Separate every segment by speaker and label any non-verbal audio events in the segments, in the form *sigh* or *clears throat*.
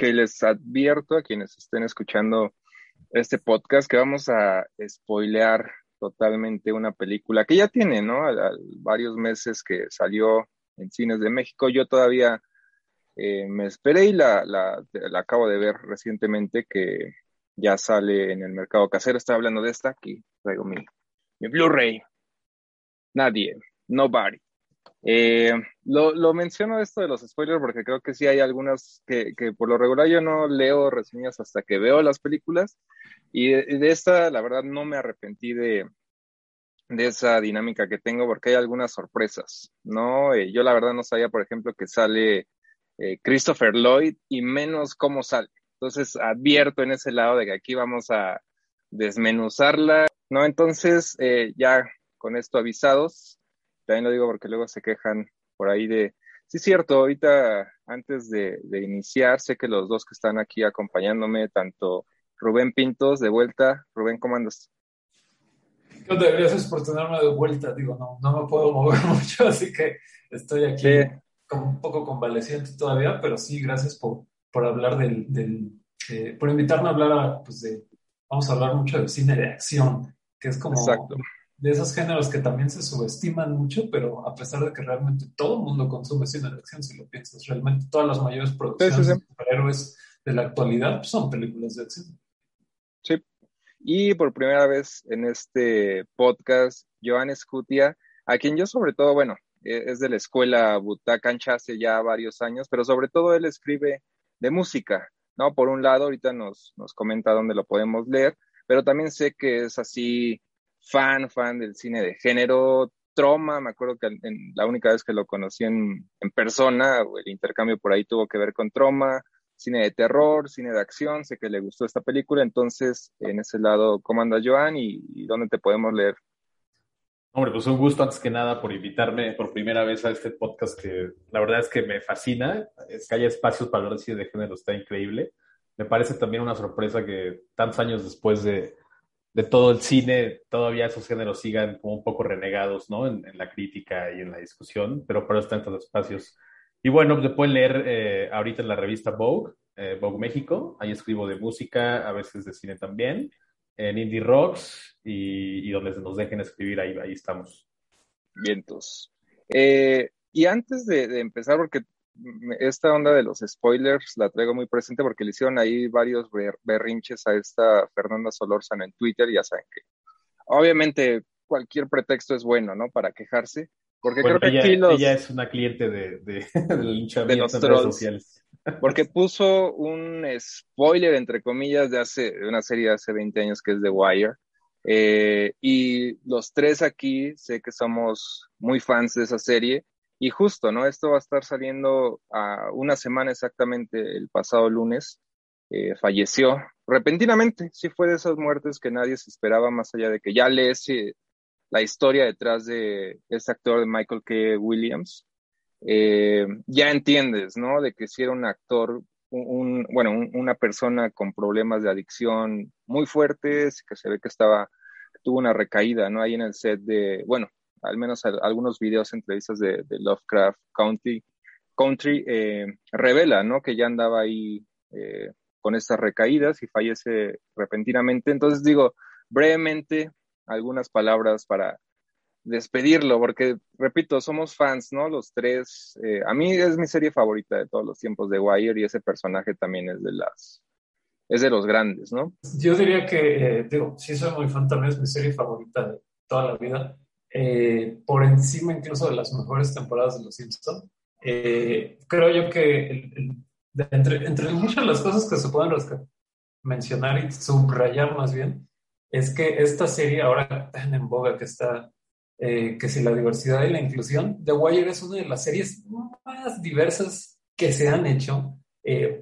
Speaker 1: Ok, les advierto a quienes estén escuchando este podcast que vamos a spoilear totalmente una película que ya tiene, ¿no? varios meses que salió en cines de México. Yo todavía eh, me esperé y la, la, acabo de ver recientemente que ya sale en el mercado casero. Estaba hablando de esta, aquí traigo mi, mi Blu-ray. Nadie, nobody. Eh, lo, lo, menciono esto de los spoilers porque creo que sí hay algunas que, que, por lo regular yo no leo reseñas hasta que veo las películas y de, esta la verdad no me arrepentí de, de, esa dinámica que tengo porque hay algunas sorpresas, ¿no? Eh, yo la verdad no sabía, por ejemplo, que sale eh, Christopher Lloyd y menos cómo sale. Entonces advierto en ese lado de que aquí vamos a desmenuzarla, ¿no? Entonces ya con esto avisados, también lo digo porque luego se quejan por ahí de, sí cierto, ahorita antes de, iniciar, sé que los dos que están aquí acompañándome, tanto Rubén Pintos de vuelta, Rubén, ¿cómo andas?
Speaker 2: Gracias por tenerme de vuelta, digo, no, no me puedo mover *laughs* mucho, así que estoy aquí como un poco convaleciente todavía, pero sí, gracias por, por hablar del, del eh, por invitarme a hablar, a, pues de, vamos a hablar mucho de cine de acción, que es como Exacto de esos géneros que también se subestiman mucho, pero a pesar de que realmente todo el mundo consume cine de acción, si lo piensas, realmente todas las mayores producciones de superhéroes de la actualidad son películas de acción.
Speaker 1: Sí, y por primera vez en este podcast, Joan Scutia, a quien yo sobre todo, bueno, e, es de la escuela Butacancha hace ya varios años, pero sobre todo él escribe de música, ¿no? Por un lado, ahorita nos, nos comenta dónde lo podemos leer, pero también sé que es así fan, fan del cine de género. Troma, me acuerdo que en, la única vez que lo conocí en, en persona, el intercambio por ahí tuvo que ver con Troma, cine de terror, cine de acción, sé que le gustó esta película, entonces en ese lado, ¿cómo anda Joan y, dónde te podemos leer?
Speaker 3: Hombre, pues un gusto antes que nada por invitarme por primera vez a este podcast que la verdad es que me fascina, es que haya espacios para hablar de cine de género está increíble. Me parece también una sorpresa que tantos años después de, de todo el cine, todavía esos géneros sigan como un poco renegados, ¿no? En, la crítica y en la discusión, pero por eso están estos espacios. Y bueno, pues pueden leer eh, ahorita en la revista Vogue, eh, Vogue México, ahí escribo de música, a veces de cine también, en Indie Rocks y, donde nos dejen escribir, ahí, ahí estamos.
Speaker 1: Vientos. Eh, y antes de empezar, porque esta onda de los spoilers la traigo muy presente porque le hicieron ahí varios berrinches a esta Fernanda Solórzano en Twitter y ya saben que obviamente cualquier pretexto es bueno, ¿no? Para quejarse. Porque creo que
Speaker 3: ella,
Speaker 1: aquí los,
Speaker 3: ella es una cliente de, de, *laughs*
Speaker 1: de los trolls, sociales. Porque *laughs* puso un spoiler, entre comillas, de hace de una serie de hace 20 años que es The Wire. Eh, y los tres aquí sé que somos muy fans de esa serie y justo, ¿no? Esto va a estar saliendo a una semana exactamente el pasado lunes. Eh, falleció repentinamente. Sí fue de esas muertes que nadie se esperaba, más allá de que ya lees eh, la historia detrás de este actor de Michael K. Williams. Eh, ya entiendes, ¿no? De que si era un actor, un, bueno, una persona con problemas de adicción muy fuertes, que se ve que estaba, tuvo una recaída, ¿no? Ahí en el set de, bueno, al menos algunos videos, entrevistas de, Lovecraft County, Country, eh, revela, ¿no? Que ya andaba ahí eh, con estas recaídas y fallece repentinamente. Entonces digo, brevemente, algunas palabras para despedirlo, porque, repito, somos fans, ¿no? Los tres. Eh, a mí es mi serie favorita de todos los tiempos de Wire y ese personaje también es de las es de los grandes, ¿no?
Speaker 2: Yo diría que, digo, sí soy muy fan, también es mi serie favorita de toda la vida. Eh, por encima incluso de las mejores temporadas de Los Simpsons. Eh, creo yo que entre, entre muchas de las cosas que se pueden mencionar y subrayar más bien, es que esta serie ahora tan en boga que está, eh, que si la diversidad y la inclusión, The Wire es una de las series más diversas que se han hecho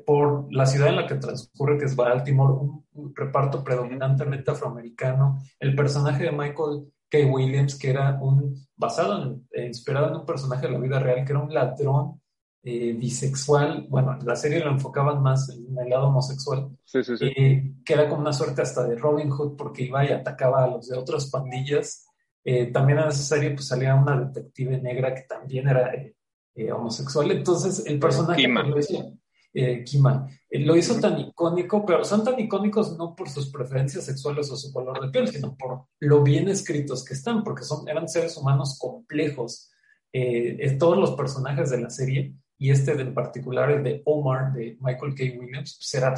Speaker 2: por la ciudad en la que transcurre, que es Baltimore, un, reparto predominantemente afroamericano, el personaje de Michael K. Williams, que era un, basado en, eh, inspirado en un personaje de la vida real, que era un ladrón eh, bisexual, bueno, la serie lo enfocaban más en el lado homosexual,
Speaker 1: que
Speaker 2: era como una suerte hasta de Robin Hood porque iba y atacaba a los de otras pandillas. también en esa serie pues salía una detective negra que también era homosexual, entonces el personaje pues, eh, Kima. Eh, lo hizo tan icónico, pero son tan icónicos no por sus preferencias sexuales o su color de piel, sino por lo bien escritos que están, porque son, eran seres humanos complejos. Eh, todos los personajes de la serie, y este en particular, el de Omar, de Michael K. Williams, pues era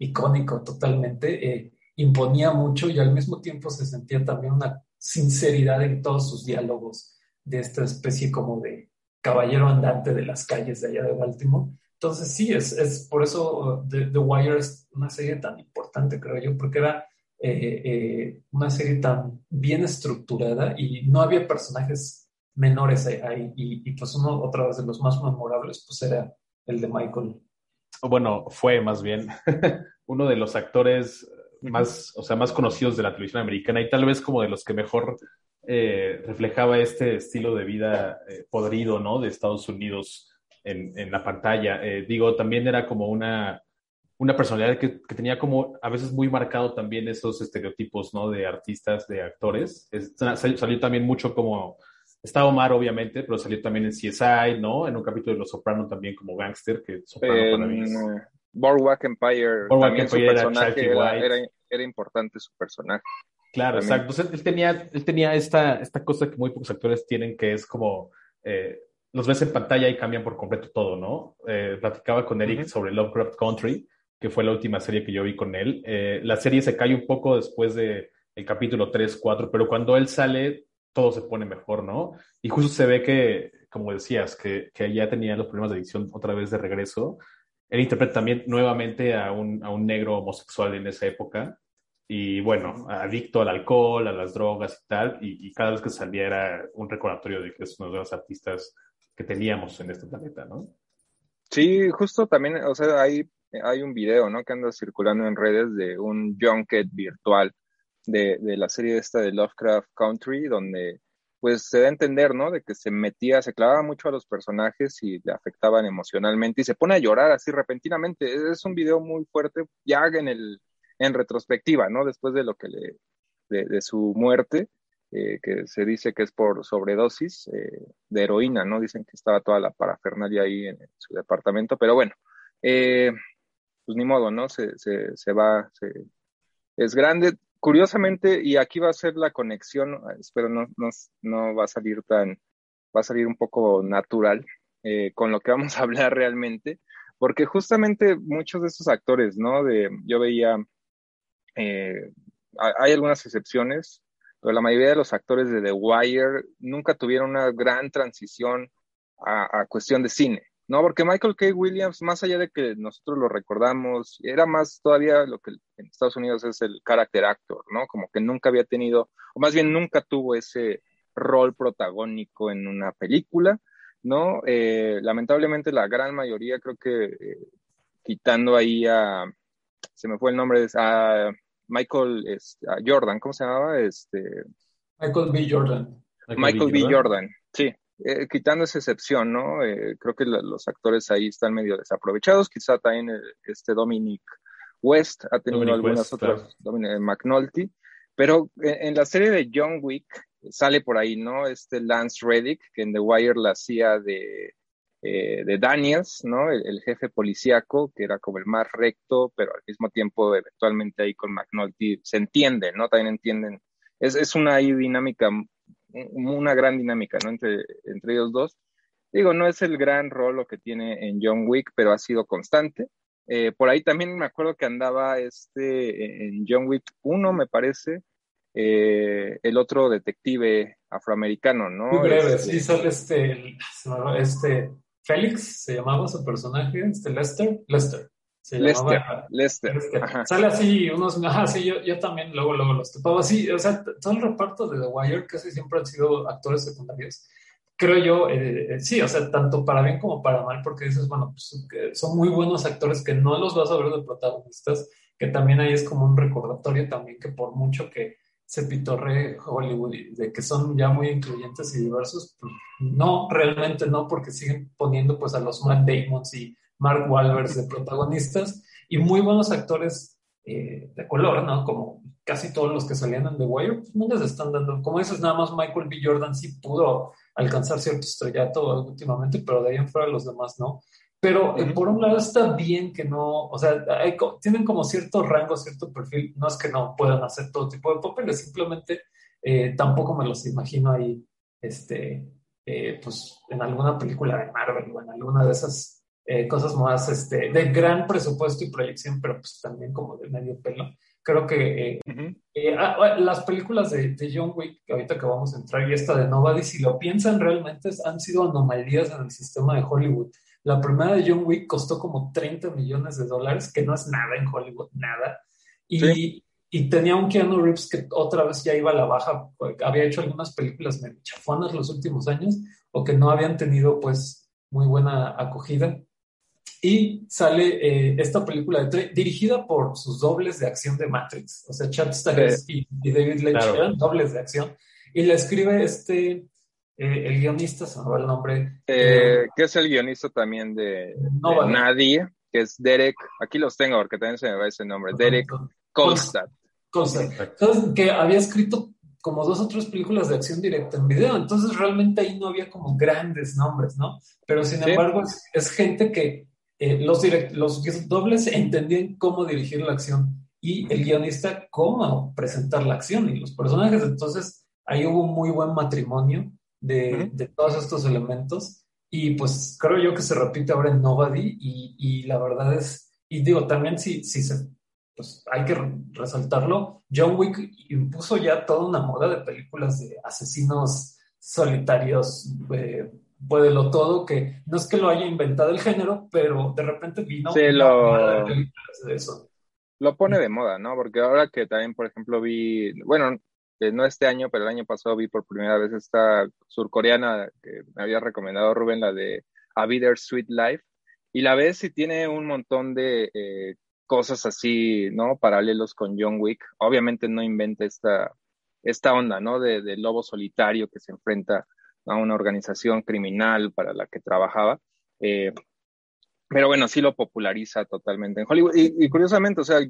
Speaker 2: icónico totalmente, imponía mucho y al mismo tiempo se sentía también una sinceridad en todos sus diálogos de esta especie como de caballero andante de las calles de allá de Baltimore. Entonces sí, es, es por eso The, Wire es una serie tan importante, creo yo, porque era eh, eh, una serie tan bien estructurada y no había personajes menores ahí. Y, pues uno, otra vez, de los más memorables, pues era el de Michael.
Speaker 3: Bueno, fue más bien *laughs* uno de los actores más, o sea, más conocidos de la televisión americana y tal vez como de los que mejor eh, reflejaba este estilo de vida podrido, ¿no? De Estados Unidos en, la pantalla. Eh, digo, también era como una, una personalidad que, tenía como a veces muy marcado también esos estereotipos, ¿no? De artistas, de actores. salió, también mucho como, está Omar obviamente, pero salió también en CSI, ¿no? En un capítulo de Los Soprano también como gangster, que Soprano para mí
Speaker 1: Boardwalk Empire, también su personaje era, importante su personaje.
Speaker 3: Claro, exacto. él tenía, él tenía esta, esta cosa que muy pocos actores tienen, que es como eh, los ves en pantalla y cambian por completo todo, ¿no? Eh, platicaba con Eric sobre Lovecraft Country, que fue la última serie que yo vi con él. Eh, la serie se cae un poco después del el capítulo 3, 4, pero cuando él sale, todo se pone mejor, ¿no? Y justo se ve que, como decías, que, que ya tenía los problemas de adicción otra vez de regreso. Él interpreta también nuevamente a un, a un negro homosexual en esa época y bueno, adicto al alcohol, a las drogas y tal, y, y, cada vez que salía era un recordatorio de que es uno de los artistas que teníamos en este planeta, ¿no?
Speaker 1: Sí, justo también, o sea, hay, hay un video, ¿no? Que anda circulando en redes de un junket virtual de, de la serie esta de Lovecraft Country, donde pues se da a entender, ¿no? De que se metía, se clavaba mucho a los personajes y le afectaban emocionalmente y se pone a llorar así repentinamente. Es un video muy fuerte, ya en el, en retrospectiva, ¿no? Después de lo que le, de, de su muerte. Eh, que se dice que es por sobredosis eh, de heroína, ¿no? Dicen que estaba toda la parafernalia ahí en, su departamento, pero bueno, eh, pues ni modo, ¿no? Se, se, se va, se, es grande. Curiosamente, y aquí va a ser la conexión, espero no, no, no va a salir tan, va a salir un poco natural con lo que vamos a hablar realmente, porque justamente muchos de esos actores, ¿no? De, yo veía, hay algunas excepciones, pero la mayoría de los actores de The Wire nunca tuvieron una gran transición a, cuestión de cine, ¿no? Porque Michael K. Williams, más allá de que nosotros lo recordamos, era más todavía lo que en Estados Unidos es el character actor, ¿no? Como que nunca había tenido, o más bien nunca tuvo ese rol protagónico en una película, ¿no? Eh, lamentablemente la gran mayoría, creo que eh, quitando ahí a, se me fue el nombre, a Michael este, Jordan, ¿cómo se llamaba? Este,
Speaker 2: Michael B. Jordan.
Speaker 1: Michael, B. Jordan, sí. Eh, quitando esa excepción, ¿no? Eh, creo que los actores ahí están medio desaprovechados. Quizá también eh, este Dominic West ha tenido algunas otras, Dominic McNulty. Pero en, la serie de John Wick sale por ahí, ¿no? Este Lance Reddick, que en The Wire la hacía de eh, de Daniels, ¿no? El, jefe policíaco, que era como el más recto, pero al mismo tiempo eventualmente ahí con McNulty se entiende, ¿no? También entienden. Es, es una dinámica, una gran dinámica, ¿no? Entre, entre ellos dos. Digo, no es el gran rol que tiene en John Wick, pero ha sido constante. Eh, por ahí también me acuerdo que andaba este en John Wick 1, me parece, eh, el otro detective afroamericano, ¿no?
Speaker 2: Muy breve, este, sí, sale este, este Félix se llamaba su personaje, este Lester, Lester. Se
Speaker 1: Lester, Lester.
Speaker 2: Sale así, unos, *laughs* ajá, sí, yo, yo también luego, luego los topaba así, o sea, todo el reparto de The Wire casi siempre han sido actores secundarios. Creo yo, eh, eh, sí, o sea, tanto para bien como para mal, porque dices, bueno, pues son muy buenos actores que no los vas a ver de protagonistas, que también ahí es como un recordatorio también que por mucho que se pitorre Hollywood de que son ya muy incluyentes y diversos, pues, no, realmente no, porque siguen poniendo pues a los Matt Damons y Mark Wahlberg de protagonistas y muy buenos actores eh, de color, ¿no? Como casi todos los que salían en The Wire, pues no les están dando, como dices, nada más Michael B. Jordan sí pudo alcanzar cierto estrellato últimamente, pero de ahí en fuera los demás no. Pero eh, por un lado está bien que no, o sea, tienen como cierto rango, cierto perfil. No es que no puedan hacer todo tipo de papeles, simplemente eh, tampoco me los imagino ahí, este, eh, pues en alguna película de Marvel o en alguna de esas cosas más este, de gran presupuesto y proyección, pero pues también como de medio pelo. Creo que ah, ah, las películas de, de, John Wick, ahorita que vamos a entrar, y esta de Nobody, si lo piensan realmente, han sido anomalías en el sistema de Hollywood la primera de John Wick costó como 30 millones de dólares, que no es nada en Hollywood, nada. Y, y tenía un Keanu Reeves que otra vez ya iba a la baja, había hecho algunas películas medio chafonas los últimos años o que no habían tenido pues muy buena acogida. Y sale eh, esta película dirigida por sus dobles de acción de Matrix, o sea, Chad Stahelski y, David Lynch eran dobles de acción. Y la escribe este eh, el guionista, se me va el nombre.
Speaker 1: Eh, eh, que es el guionista también de, Nadie, que es Derek, aquí los tengo porque también se me va ese nombre, Derek Kolstad.
Speaker 2: que había escrito como dos o tres películas de acción directa en video, entonces realmente ahí no había como grandes nombres, ¿no? Pero sin embargo es, gente que los, los dobles entendían cómo dirigir la acción y el guionista cómo presentar la acción y los personajes, entonces ahí hubo un muy buen matrimonio de, todos estos elementos. Y pues creo yo que se repite ahora en Nobody y, la verdad es, y digo, también si, si se, pues hay que resaltarlo, John Wick impuso ya toda una moda de películas de asesinos solitarios, eh, lo todo, que no es que lo haya inventado el género, pero de repente vino
Speaker 1: sí, lo... de eso. Lo pone de moda, ¿no? Porque ahora que también, por ejemplo, vi, bueno, no este año, pero el año pasado vi por primera vez esta surcoreana que me había recomendado Rubén, la de A Bitter Sweet Life, y la ves y tiene un montón de eh, cosas así, ¿no? Paralelos con John Wick. Obviamente no inventa esta, esta onda, ¿no? De, lobo solitario que se enfrenta a una organización criminal para la que trabajaba. Eh, pero bueno, sí lo populariza totalmente en Hollywood. Y, y, curiosamente, o sea,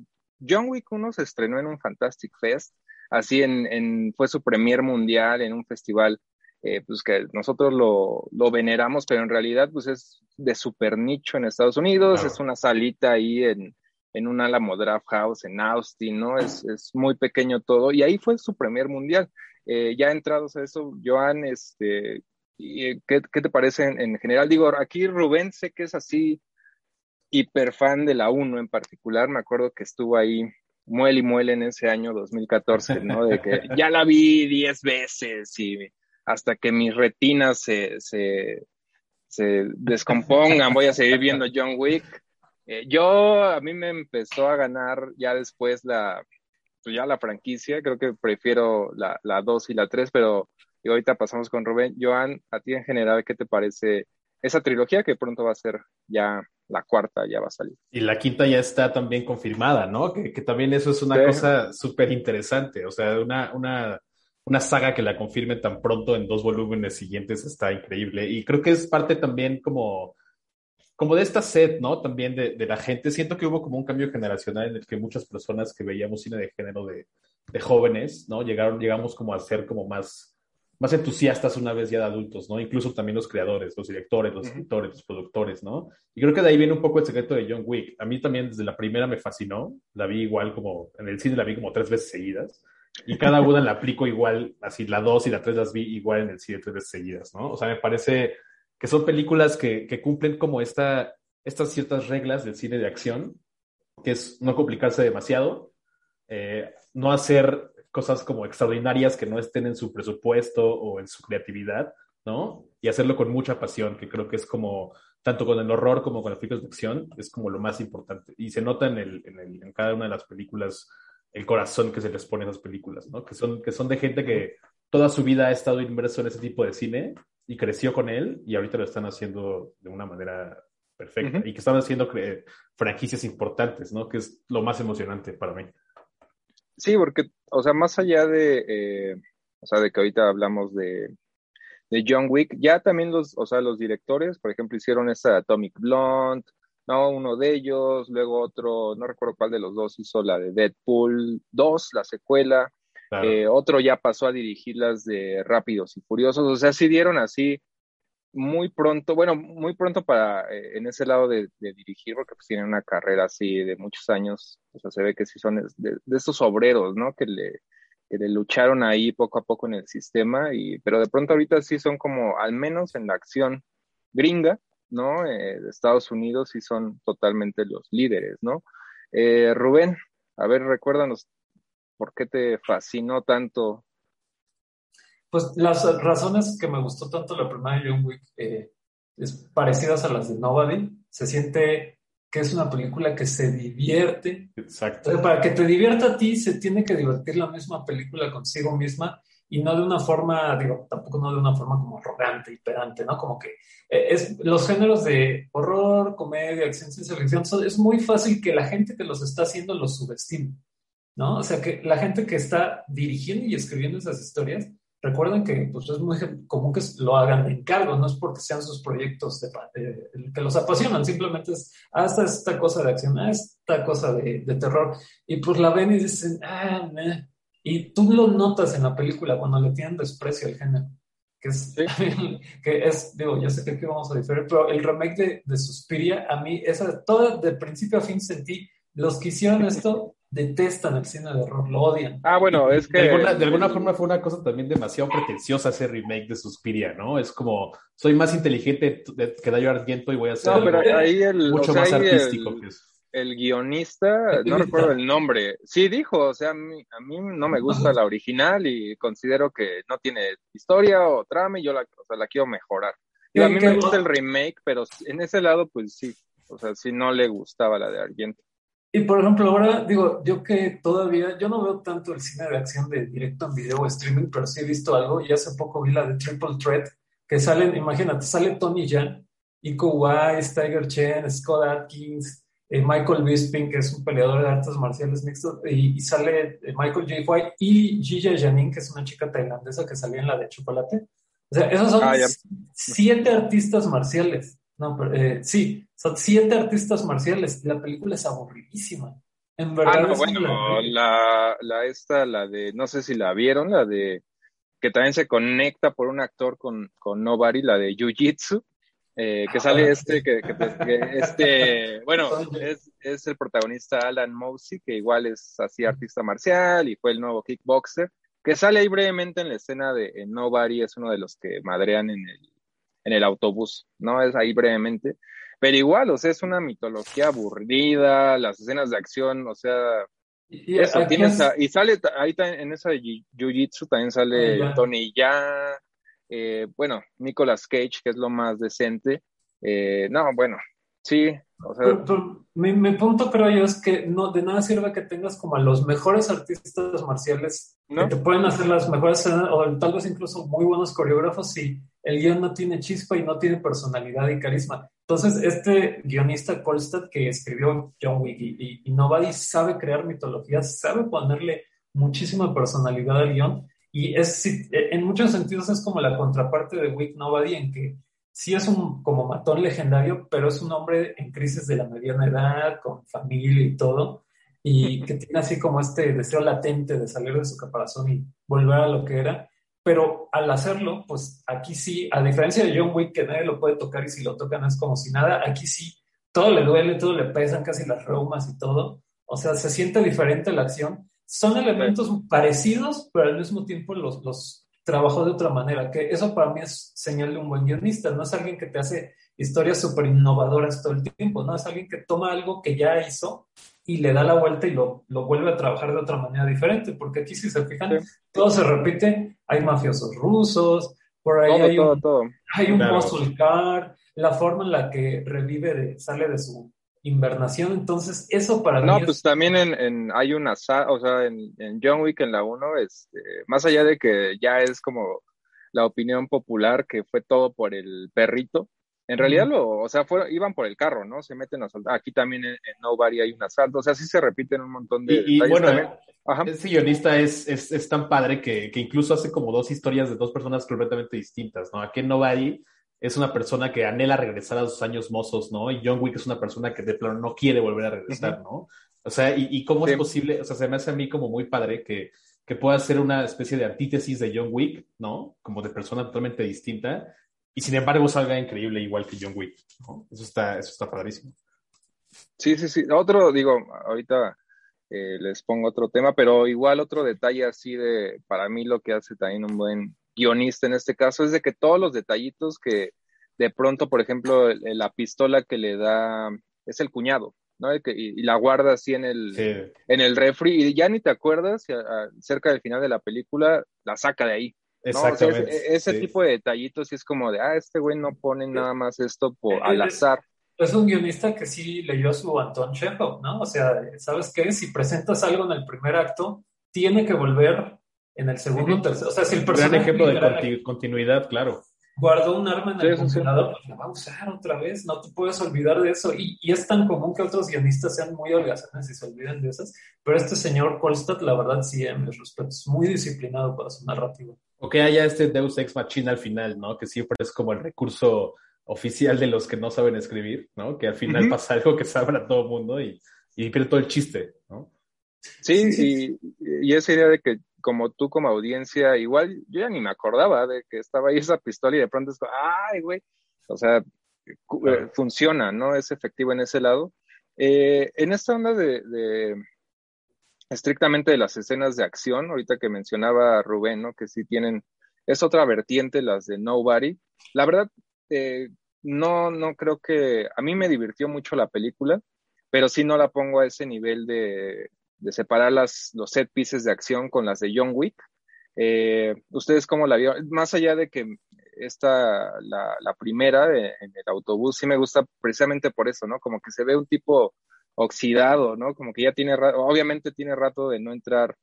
Speaker 1: John Wick 1 se estrenó en un Fantastic Fest así en, fue su premier mundial en un festival, eh, pues que nosotros lo, veneramos, pero en realidad pues es de super nicho en Estados Unidos, es una salita ahí en, en un Alamo Draft House en Austin, ¿no? Es, muy pequeño todo, y ahí fue su premier mundial. Eh, ya entrados a eso, Joan, este, ¿qué, qué te parece en, en, general? Digo, aquí Rubén sé que es así hiper fan de la 1 en particular, me acuerdo que estuvo ahí muele y muele en ese año 2014, ¿no? De que *laughs* ya la vi diez veces y hasta que mis retinas se, se, se descompongan, voy a seguir viendo John Wick. Eh, yo, a mí me empezó a ganar ya después la, pues ya la franquicia, creo que prefiero la, la 2 y la 3, pero ahorita pasamos con Rubén. Joan, a ti en general, ¿qué te parece esa trilogía que pronto va a ser ya la cuarta ya va a salir.
Speaker 3: Y la quinta ya está también confirmada, ¿no? Que, también eso es una cosa súper interesante, o sea, una, una, una saga que la confirme tan pronto en dos volúmenes siguientes está increíble. Y creo que es parte también como, como de esta sed, ¿no? También de, de la gente. Siento que hubo como un cambio generacional en el que muchas personas que veíamos cine de género de, de jóvenes, ¿no? Llegaron, llegamos como a ser como más más entusiastas una vez ya de adultos, ¿no? Incluso también los creadores, los directores, los escritores, los productores, ¿no? Y creo que de ahí viene un poco el secreto de John Wick. A mí también desde la primera me fascinó, la vi igual como, en el cine la vi como tres veces seguidas, y cada una la aplico igual, así la dos y la tres las vi igual en el cine tres veces seguidas, ¿no? O sea, me parece que son películas que, que cumplen como esta, estas ciertas reglas del cine de acción, que es no complicarse demasiado, eh, no hacer cosas como extraordinarias que no estén en su presupuesto o en su creatividad, ¿no? Y hacerlo con mucha pasión, que creo que es como tanto con el horror como con las películas de acción, es como lo más importante. Y se nota en, el, en, el, en cada una de las películas el corazón que se les pone a esas películas, ¿no? Que son, que son de gente que toda su vida ha estado inmerso en ese tipo de cine y creció con él y ahorita lo están haciendo de una manera perfecta y que están haciendo franquicias importantes, ¿no? Que es lo más emocionante para mí.
Speaker 1: Sí, porque, o sea, más allá de, eh, o sea, de que ahorita hablamos de, de John Wick, ya también los, o sea, los directores, por ejemplo, hicieron esa Atomic Blonde, ¿no? Uno de ellos, luego otro, no recuerdo cuál de los dos hizo la de Deadpool 2, la secuela, eh, otro ya pasó a dirigir las de Rápidos y Furiosos, o sea, sí dieron así muy pronto, bueno, muy pronto para eh, en ese lado de, dirigir, porque pues tienen una carrera así de muchos años, o sea, se ve que sí son de, estos obreros, ¿no? Que le, que le lucharon ahí poco a poco en el sistema, y, pero de pronto ahorita sí son como, al menos en la acción gringa, ¿no? Eh, de Estados Unidos sí son totalmente los líderes, ¿no? Eh, Rubén, a ver, recuérdanos, ¿por qué te fascinó tanto
Speaker 2: pues las razones que me gustó tanto la primera de John Wick eh, es parecidas a las de Nobody. Se siente que es una película que se divierte.
Speaker 3: Exacto.
Speaker 2: para que te divierta a ti, se tiene que divertir la misma película consigo misma y no de una forma, digo, tampoco no de una forma como arrogante y pedante, ¿no? Como que eh, es, los géneros de horror, comedia, acción, ciencia ficción, es muy fácil que la gente que los está haciendo los subestime, ¿no? O sea, que la gente que está dirigiendo y escribiendo esas historias Recuerden que pues, es muy común que lo hagan en cargo, no es porque sean sus proyectos de, que los apasionan, simplemente es hasta esta cosa de acción, esta cosa de, terror, y pues la ven y dicen, ah, y tú lo notas en la película cuando le tienen desprecio al género, que es, *laughs* que es digo, ya sé que aquí vamos a diferir, pero el remake de, de Suspiria, a mí, esa, todo de principio a fin sentí, los que hicieron esto detestan el cine de horror, lo odian.
Speaker 1: Ah, bueno, es que...
Speaker 3: De alguna, forma fue una cosa también demasiado pretenciosa ese remake de Suspiria, ¿no? Es como, soy más inteligente que Dario Argento y voy a hacer mucho más artístico
Speaker 1: el, El guionista, no recuerdo el nombre, sí dijo, o sea, a mí, a mí no me gusta la original y considero que no tiene historia o trama y yo la, o sea, la quiero mejorar. A mí me gusta el remake, pero en ese lado, pues sí, o sea, sí no le gustaba la de Argento.
Speaker 2: Y por ejemplo, ahora digo, yo que todavía, yo no veo tanto el cine de acción de directo en video o streaming, pero sí he visto algo y hace poco vi la de Triple Threat, que salen, imagínate, sale Tony Jan, Iko Uwais, Tiger Chen, Scott Atkins, eh, Michael Bisping, que es un peleador de artes marciales mixtos, y, sale eh, Michael J. White y Gigi Janin, que es una chica tailandesa que salía en la de Chocolate. O sea, esos son ah, siete artistas marciales. No, pero, eh, sí, son siete artistas marciales. La película es aburridísima. En verdad.
Speaker 1: Ah, no, bueno, la, la esta, la de, no sé si la vieron, la de que también se conecta por un actor con, con Nobody, la de Jiu Jitsu, eh, que sale ah, este, que, este, *laughs* bueno, es, es, el protagonista Alan Mosey, que igual es así artista marcial y fue el nuevo kickboxer, que sale ahí brevemente en la escena de Nobody, es uno de los que madrean en el, en el autobús, ¿no? Es ahí brevemente. Pero igual, o sea, es una mitología aburrida, las escenas de acción, o sea, y, eso, y sale ahí en esa de Jiu-Jitsu también sale Tony Ya, eh, bueno, Nicolas Cage, que es lo más decente. Eh, no, bueno, sí,
Speaker 2: mi, punto creo yo es que no de nada sirve que tengas como a los mejores artistas marciales que te pueden hacer las mejores escenas o tal vez incluso muy buenos coreógrafos si el guion no tiene chispa y no tiene personalidad y carisma. Entonces, este guionista Kolstad que escribió John Wick y, y, Nobody sabe crear mitologías, sabe ponerle muchísima personalidad al guion y es, en muchos sentidos es como la contraparte de Wick Nobody en que sí es un como matón legendario, pero es un hombre en crisis de la mediana edad, con familia y todo, y que tiene así como este deseo latente de salir de su caparazón y volver a lo que era. Pero al hacerlo, pues aquí sí, a diferencia de John Wick, que nadie lo puede tocar y si lo tocan es como si nada, aquí sí, todo le duele, todo le pesan casi las reumas y todo. O sea, se siente diferente la acción. Son elementos parecidos, pero al mismo tiempo los, los trabajó de otra manera, que eso para mí es señal de un buen guionista, no es alguien que te hace historias súper innovadoras todo el tiempo, no es alguien que toma algo que ya hizo y le da la vuelta y lo, lo vuelve a trabajar de otra manera diferente, porque aquí si se fijan, todo se repite, hay mafiosos rusos, por ahí hay, un, hay un muscle car, la forma en la que revive, sale de su invernación. Entonces, eso para
Speaker 1: no, mí. No, pues también en, hay una, o sea, en, John Wick en la 1, este, más allá de que ya es como la opinión popular que fue todo por el perrito, en realidad, lo, o sea, iban por el carro, ¿no? Se meten a asaltar. Aquí también en, Nobody hay un asalto. O sea, sí se repiten un montón de.
Speaker 3: Y, bueno, ese guionista es, es, es, tan padre que, que, incluso hace como dos historias de dos personas completamente distintas, ¿no? Aquí en Nobody es una persona que anhela regresar a sus años mozos, ¿no? Y John Wick es una persona que de plano no quiere volver a regresar, ¿no? O sea, y, y cómo es posible, o sea, se me hace a mí como muy padre que, que pueda ser una especie de antítesis de John Wick, ¿no? Como de persona totalmente distinta, y sin embargo salga increíble igual que John Wick. ¿no? Eso, está, eso está padrísimo.
Speaker 1: Sí, sí, sí. Otro, digo, ahorita eh, les pongo otro tema, pero igual otro detalle así de, para mí lo que hace también un buen guionista en este caso es de que todos los detallitos que de pronto, por ejemplo, la pistola que le da, es el cuñado, ¿no? Y, y, la guarda así en el, en el refri y ya ni te acuerdas, cerca del final de la película, la saca de ahí. Exactamente. ese, tipo de detallitos es como de, ah, este güey no pone nada más esto por, al azar.
Speaker 2: Es un guionista que sí leyó su Anton Chekhov, ¿no? O sea, ¿sabes qué? Si presentas algo en el primer acto, tiene que volver en el segundo, tercero. O sea, si el personaje.
Speaker 3: Gran ejemplo de continuidad, claro.
Speaker 2: Guardó un arma en el congelador, pues la va a usar otra vez, no te puedes olvidar de eso. Y, y es tan común que otros guionistas sean muy holgazanes y se olviden de esas. Pero este señor Kolstad, la verdad, sí, en mis respetos, muy disciplinado para su narrativa.
Speaker 3: O que haya este Deus Ex Machina al final, ¿no? Que siempre es como el recurso oficial de los que no saben escribir, ¿no? Que al final pasa algo que sabe a todo el mundo y, y pierde todo el chiste, ¿no?
Speaker 1: Sí, y, y, esa idea de que como tú como audiencia, igual yo ya ni me acordaba de que estaba ahí esa pistola y de pronto es ay, güey, o sea, eh, funciona, ¿no? Es efectivo en ese lado. Eh, en esta onda de, de, estrictamente de las escenas de acción, ahorita que mencionaba Rubén, ¿no? Que sí tienen, es otra vertiente las de Nobody. La verdad, eh, no, no creo que, a mí me divirtió mucho la película, pero sí no la pongo a ese nivel de, de separar las, los set pieces de acción con las de John Wick. Eh, ¿Ustedes cómo la vieron? Más allá de que esta, la, la primera en el autobús, sí me gusta precisamente por eso, ¿no? Como que se ve un tipo oxidado, ¿no? Como que ya tiene, obviamente tiene rato de no entrar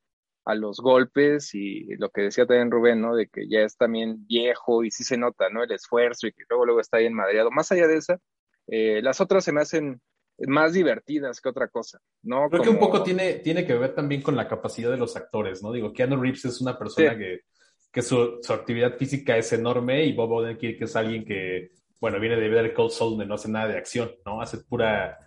Speaker 1: a los golpes y lo que decía también Rubén, ¿no? De que ya es también viejo y sí se nota, ¿no? El esfuerzo y que luego luego está bien madreado. Más allá de esa, eh, las otras se me hacen más divertidas que otra cosa, ¿no?
Speaker 3: Creo que un poco tiene, tiene que ver también con la capacidad de los actores, ¿no? Digo, Keanu Reeves es una persona que, que su, su, actividad física es enorme y Bob Odenkirk es alguien que, bueno, viene de ver Cold Soul donde no hace nada de acción, ¿no? Hace pura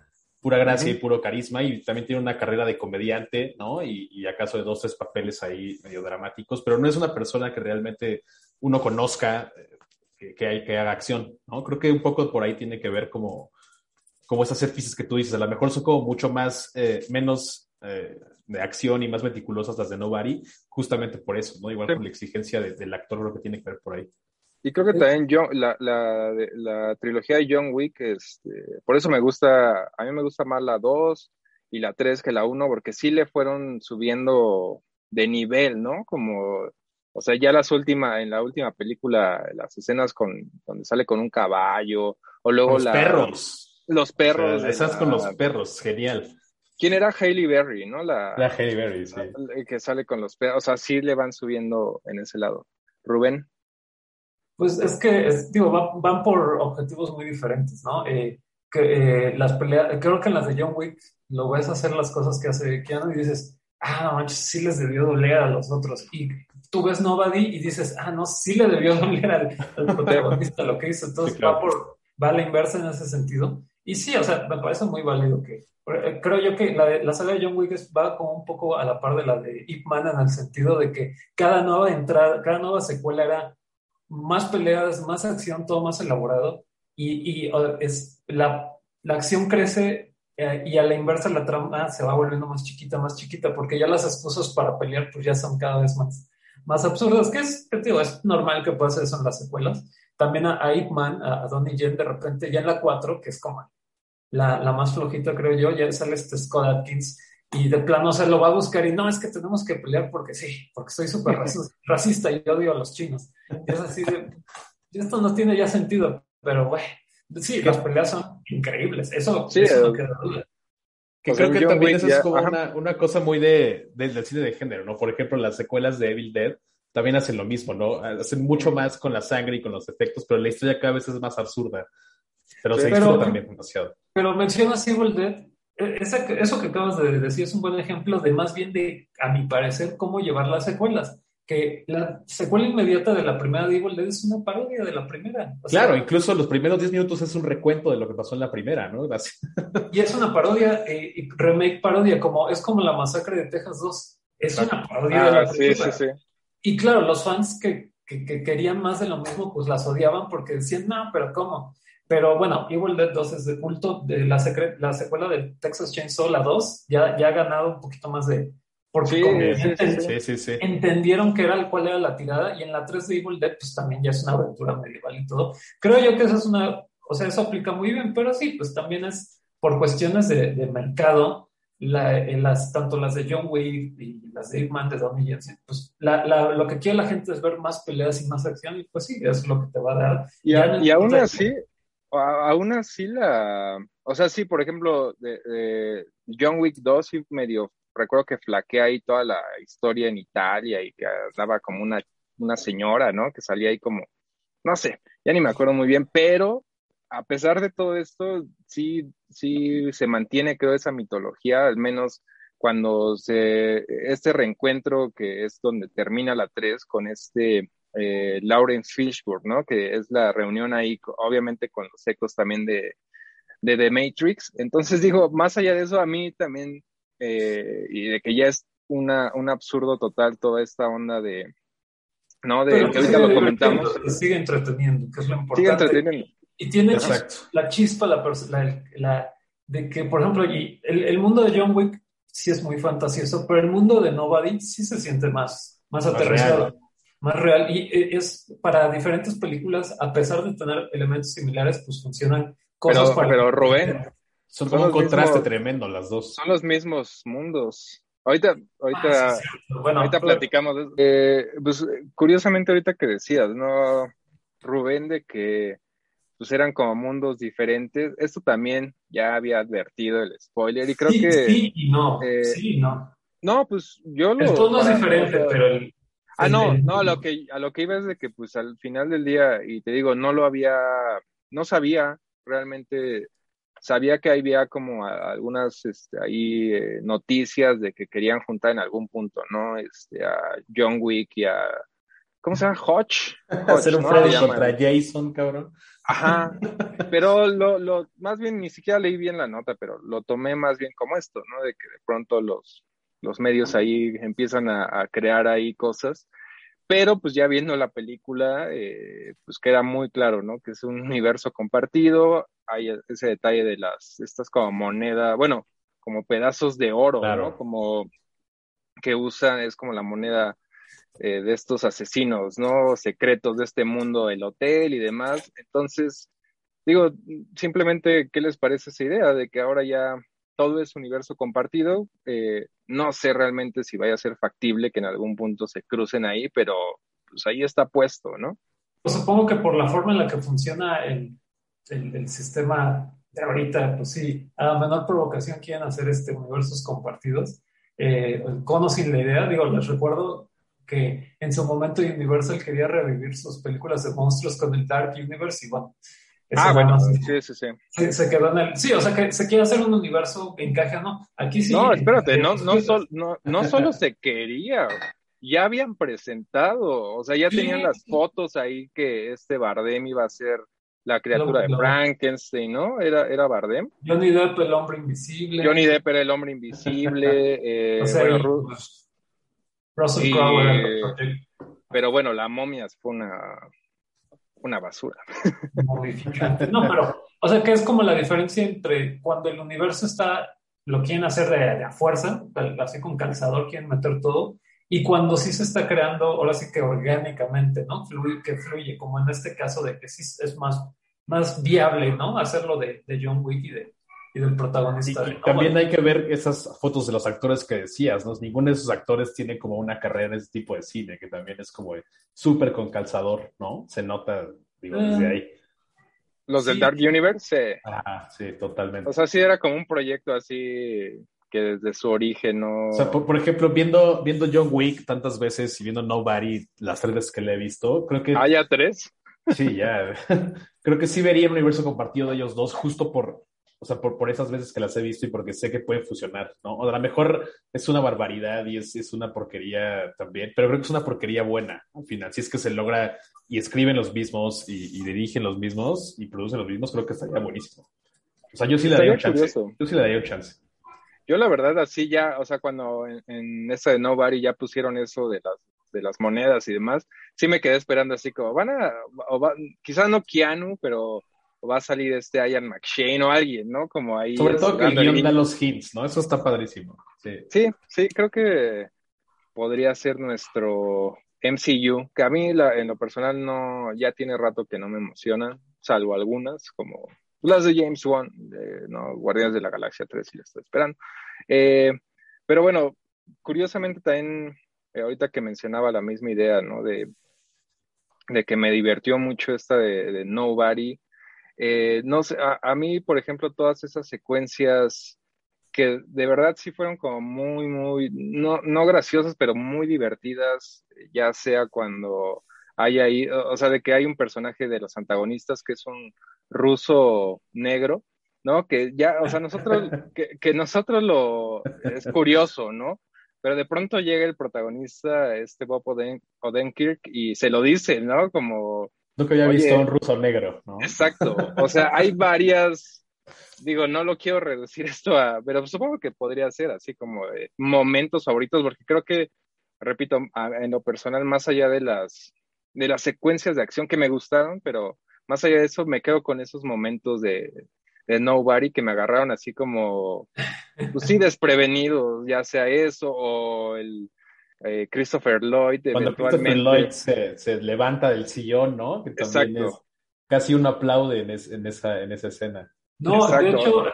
Speaker 3: pura gracia y puro carisma y también tiene una carrera de comediante, ¿no? Y, y acaso de dos, tres papeles ahí medio dramáticos, pero no es una persona que realmente uno conozca eh, que, hay, que haga acción, ¿no? Creo que un poco por ahí tiene que ver como, como esas set que tú dices, a lo mejor son como mucho más, eh, menos eh, de acción y más meticulosas las de Nobody, justamente por eso, ¿no? Igual con la exigencia del actor, lo que tiene que ver por ahí.
Speaker 1: Y creo que también John, la, la, la, trilogía de John Wick, este, por eso me gusta, a mí me gusta más la 2 y la 3 que la 1, porque sí le fueron subiendo de nivel, ¿no? Como, o sea, ya las últimas, en la última película, las escenas con, donde sale con un caballo, o luego
Speaker 3: los perros.
Speaker 1: Los perros.
Speaker 3: esas con los perros, genial.
Speaker 1: ¿Quién era Hailey Berry, no? La,
Speaker 3: la Hailey Berry, sí.
Speaker 1: que sale con los perros, o sea, sí le van subiendo en ese lado. Rubén.
Speaker 2: Pues es que, digo, van, por objetivos muy diferentes, ¿no? Eh, que, eh, las peleas, creo que en las de John Wick lo ves hacer las cosas que hace Keanu y dices, ah, no manches, sí les debió doler a los otros. Y tú ves Nobody y dices, ah, no, sí le debió doler al, *laughs* protagonista lo que hizo. Entonces va por, va a la inversa en ese sentido. Y sí, o sea, me parece muy válido que, eh, creo yo que la, la saga de John Wick va como un poco a la par de la de Ip Man en el sentido de que cada nueva entrada, cada nueva secuela era más peleas, más acción, todo más elaborado y, es, la, la, acción crece eh, y a la inversa la trama se va volviendo más chiquita, más chiquita, porque ya las excusas para pelear pues ya son cada vez más, más absurdas, que es, que digo, es normal que hacer eso en las secuelas. También a, Ip Man, a, Donnie Yen, de repente, ya en la 4, que es como la, la más flojita, creo yo, ya sale este Scott Atkins y de plano se lo va a buscar y no, es que tenemos que pelear porque sí, porque soy súper *laughs* racista y odio a los chinos. es así de, esto no tiene ya sentido, pero bueno, Sí, las peleas son increíbles. Eso, sí, eso no queda duda.
Speaker 3: Que creo que también eso es como una, una, cosa muy de, del cine de género, ¿no? Por ejemplo, las secuelas de Evil Dead también hacen lo mismo, ¿no? Hacen mucho más con la sangre y con los efectos, pero la historia cada vez es más absurda. Pero se disfruta también demasiado.
Speaker 2: Pero mencionas Evil Dead, eso que acabas de decir es un buen ejemplo de más bien de, a mi parecer, cómo llevar las secuelas. Que la secuela inmediata de la primera de Evil Dead es una parodia de la primera.
Speaker 3: claro, incluso los primeros 10 minutos es un recuento de lo que pasó en la primera, ¿no? *laughs*
Speaker 2: y es una parodia, eh, remake parodia, como es como la masacre de Texas 2. Es una parodia de la ah, primera. Sí, sí, sí. Y claro, los fans que, que, querían más de lo mismo, pues las odiaban porque decían, no, pero ¿cómo? Pero bueno, Evil Dead 2 es de culto, de la, la secuela de Texas Chainsaw, la 2, ya, ya ha ganado un poquito más de... Porque sí, sí, entendieron que era cuál era la tirada y en la 3 de Evil Dead pues también ya es una aventura medieval y todo. Creo yo que eso es una, o sea, eso aplica muy bien, pero sí, pues también es por cuestiones de, de mercado, la, las, tanto las de John Wick y las de Man de Donnie Jensen, pues la, la, lo que quiere la gente es ver más peleas y más acción, y pues sí, es lo que te va a dar.
Speaker 1: Y, y aún así, aún así la, o sea, sí, por ejemplo, de, John Wick 2 sí medio, recuerdo que flaquea ahí toda la historia en Italia y que hablaba como una, una señora, ¿no? Que salía ahí como, no sé, ya ni me acuerdo muy bien, pero a pesar de todo esto, sí, sí se mantiene, creo, esa mitología, al menos cuando se, este reencuentro que es donde termina la 3 con este eh, Lawrence Fishburne, ¿no? Que es la reunión ahí, obviamente con los ecos también de, de The Matrix. Entonces digo, más allá de eso, a mí también, eh, y de que ya es una, un absurdo total toda esta onda de, ¿no? De que ahorita lo comentamos.
Speaker 2: Sigue entreteniendo, que es lo importante. Sigue entreteniendo. Y tiene la chispa, la, la, de que, por ejemplo, el, el, mundo de John Wick sí es muy fantasioso, pero el mundo de Nobody sí se siente más, más, aterrizado, más real. Y eh, es para diferentes películas, a pesar de tener elementos similares, pues funcionan cosas
Speaker 1: pero, Pero Rubén,
Speaker 3: son, como un contraste tremendo las dos.
Speaker 1: Son los mismos mundos. Ahorita, ahorita, ah, bueno, ahorita platicamos. Eh, pues curiosamente ahorita que decías, ¿no, Rubén, de que pues eran como mundos diferentes. Esto también ya había advertido el spoiler y creo que...
Speaker 2: Sí y no, eh, sí y no.
Speaker 1: No, pues yo lo...
Speaker 2: El tono es diferente, pero el...
Speaker 1: Ah, no, no, a lo, que, a lo que iba es de que pues al final del día, y te digo, no lo había, no sabía realmente, sabía que había como algunas este, ahí eh, noticias de que querían juntar en algún punto, ¿no? Este, a John Wick y a ¿Cómo se llama? Hodge. *laughs*
Speaker 3: Hacer un Freddy contra Jason, cabrón.
Speaker 1: Ajá. *laughs* Pero lo, lo, más bien, ni siquiera leí bien la nota, pero lo tomé más bien como esto, ¿no? De que de pronto los, los medios ahí empiezan a, crear ahí cosas. Pero pues ya viendo la película, eh, pues queda muy claro, ¿no? Que es un universo compartido. Hay ese detalle de las, estas como moneda, bueno, como pedazos de oro, ¿no? Como que usan, es como la moneda eh, de estos asesinos, ¿no? Secretos de este mundo, el hotel y demás. Entonces, digo, simplemente, ¿qué les parece esa idea de que ahora ya todo es universo compartido? Eh, no sé realmente si vaya a ser factible que en algún punto se crucen ahí, pero pues ahí está puesto, ¿no?
Speaker 2: Pues supongo que por la forma en la que funciona el, el, sistema de ahorita, pues sí, a la menor provocación quieren hacer este universos compartidos. Eh, conocen la idea, digo, les recuerdo, que en su momento Universal quería revivir sus películas de monstruos con el Dark Universe y bueno.
Speaker 1: Ah, bueno, sí, sí, sí.
Speaker 2: Se, quedó en el... Sí, o sea, que se quiere hacer un universo que encaje, ¿no? Aquí sí.
Speaker 1: No, espérate, no, no, no, no solo se quería, ya habían presentado, o sea, ya tenían las fotos ahí que este Bardem iba a ser la criatura de Frankenstein, ¿no? Era, era Bardem.
Speaker 2: Johnny Depp, el hombre invisible.
Speaker 1: Johnny Depp era el hombre invisible. *laughs* Eh, o sea, pues,
Speaker 2: Russell
Speaker 1: Pero bueno, la momias fue una, una basura.
Speaker 2: No, pero, o sea, que es como la diferencia entre cuando el universo está, lo quieren hacer de, a fuerza, así con calzador quieren meter todo, y cuando sí se está creando, ahora sí que orgánicamente, ¿no? Fluye, que fluye, como en este caso de que sí es más, más viable, ¿no? Hacerlo de, de John Wick y de, del protagonista.
Speaker 3: también hay que ver esas fotos de los actores que decías, ¿no? Ninguno de esos actores tiene como una carrera en ese tipo de cine, que también es como súper con calzador, ¿no? Se nota, digo, desde ah. ahí.
Speaker 1: Los del Dark Universe,
Speaker 3: sí. sí, totalmente.
Speaker 1: O sea, sí era como un proyecto así que desde su origen no...
Speaker 3: O sea, por, ejemplo, viendo, viendo John Wick tantas veces y viendo Nobody las tres veces que le he visto, creo que...
Speaker 1: ¿Ah, ya tres?
Speaker 3: Sí, ya. *laughs* creo que sí vería un universo compartido de ellos dos justo por, o sea, por, por esas veces que las he visto y porque sé que pueden fusionar, ¿no? O a lo mejor es una barbaridad y es, es una porquería también, pero creo que es una porquería buena al final. Si es que se logra y escriben los mismos y, dirigen los mismos y producen los mismos, creo que estaría buenísimo. O sea, yo sí le daría un chance. Yo sí le daría un chance.
Speaker 1: Yo la verdad así ya, o sea, cuando en, en esa de Nobody ya pusieron eso de las de las monedas y demás, sí me quedé esperando así como, van a, o quizás no Keanu, pero va a salir este Ian McShane o alguien, ¿no? Como ahí.
Speaker 3: Sobre todo que el guion da los hints, ¿no? Eso está padrísimo. Sí.
Speaker 1: sí, sí, creo que podría ser nuestro MCU, que a mí en lo personal no, ya tiene rato que no me emocionan, salvo algunas, como las de James Wan, de, no, Guardianes de la Galaxia 3, y la estoy esperando. Eh, pero bueno, curiosamente también, eh, ahorita que mencionaba la misma idea, ¿no? De, de que me divirtió mucho esta de, de Nobody, eh, no sé, a, mí, por ejemplo, todas esas secuencias que de verdad sí fueron como muy, muy, no, no graciosas, pero muy divertidas, ya sea cuando hay ahí, o sea, de que hay un personaje de los antagonistas que es un ruso negro, ¿no? Que ya, o sea, nosotros, *laughs* que, que nosotros lo, es curioso, ¿no? Pero de pronto llega el protagonista, este Bob Odenkirk, y se lo dice, ¿no? Como,
Speaker 3: Nunca había visto un ruso negro, ¿no?
Speaker 1: Exacto. O sea, hay varias, digo, no lo quiero reducir *laughs* esto a, pero supongo que podría ser así como momentos favoritos, porque creo que, repito, en lo personal, más allá de las, de las secuencias de acción que me gustaron, pero más allá de eso, me quedo con esos momentos de, de Nobody que me agarraron así como, pues sí, *laughs* desprevenidos, ya sea eso o el eh, Christopher Lloyd.
Speaker 3: Cuando Christopher Lloyd se, levanta del sillón, ¿no? Que también es casi un aplaude en, esa, en esa escena.
Speaker 2: No, de hecho,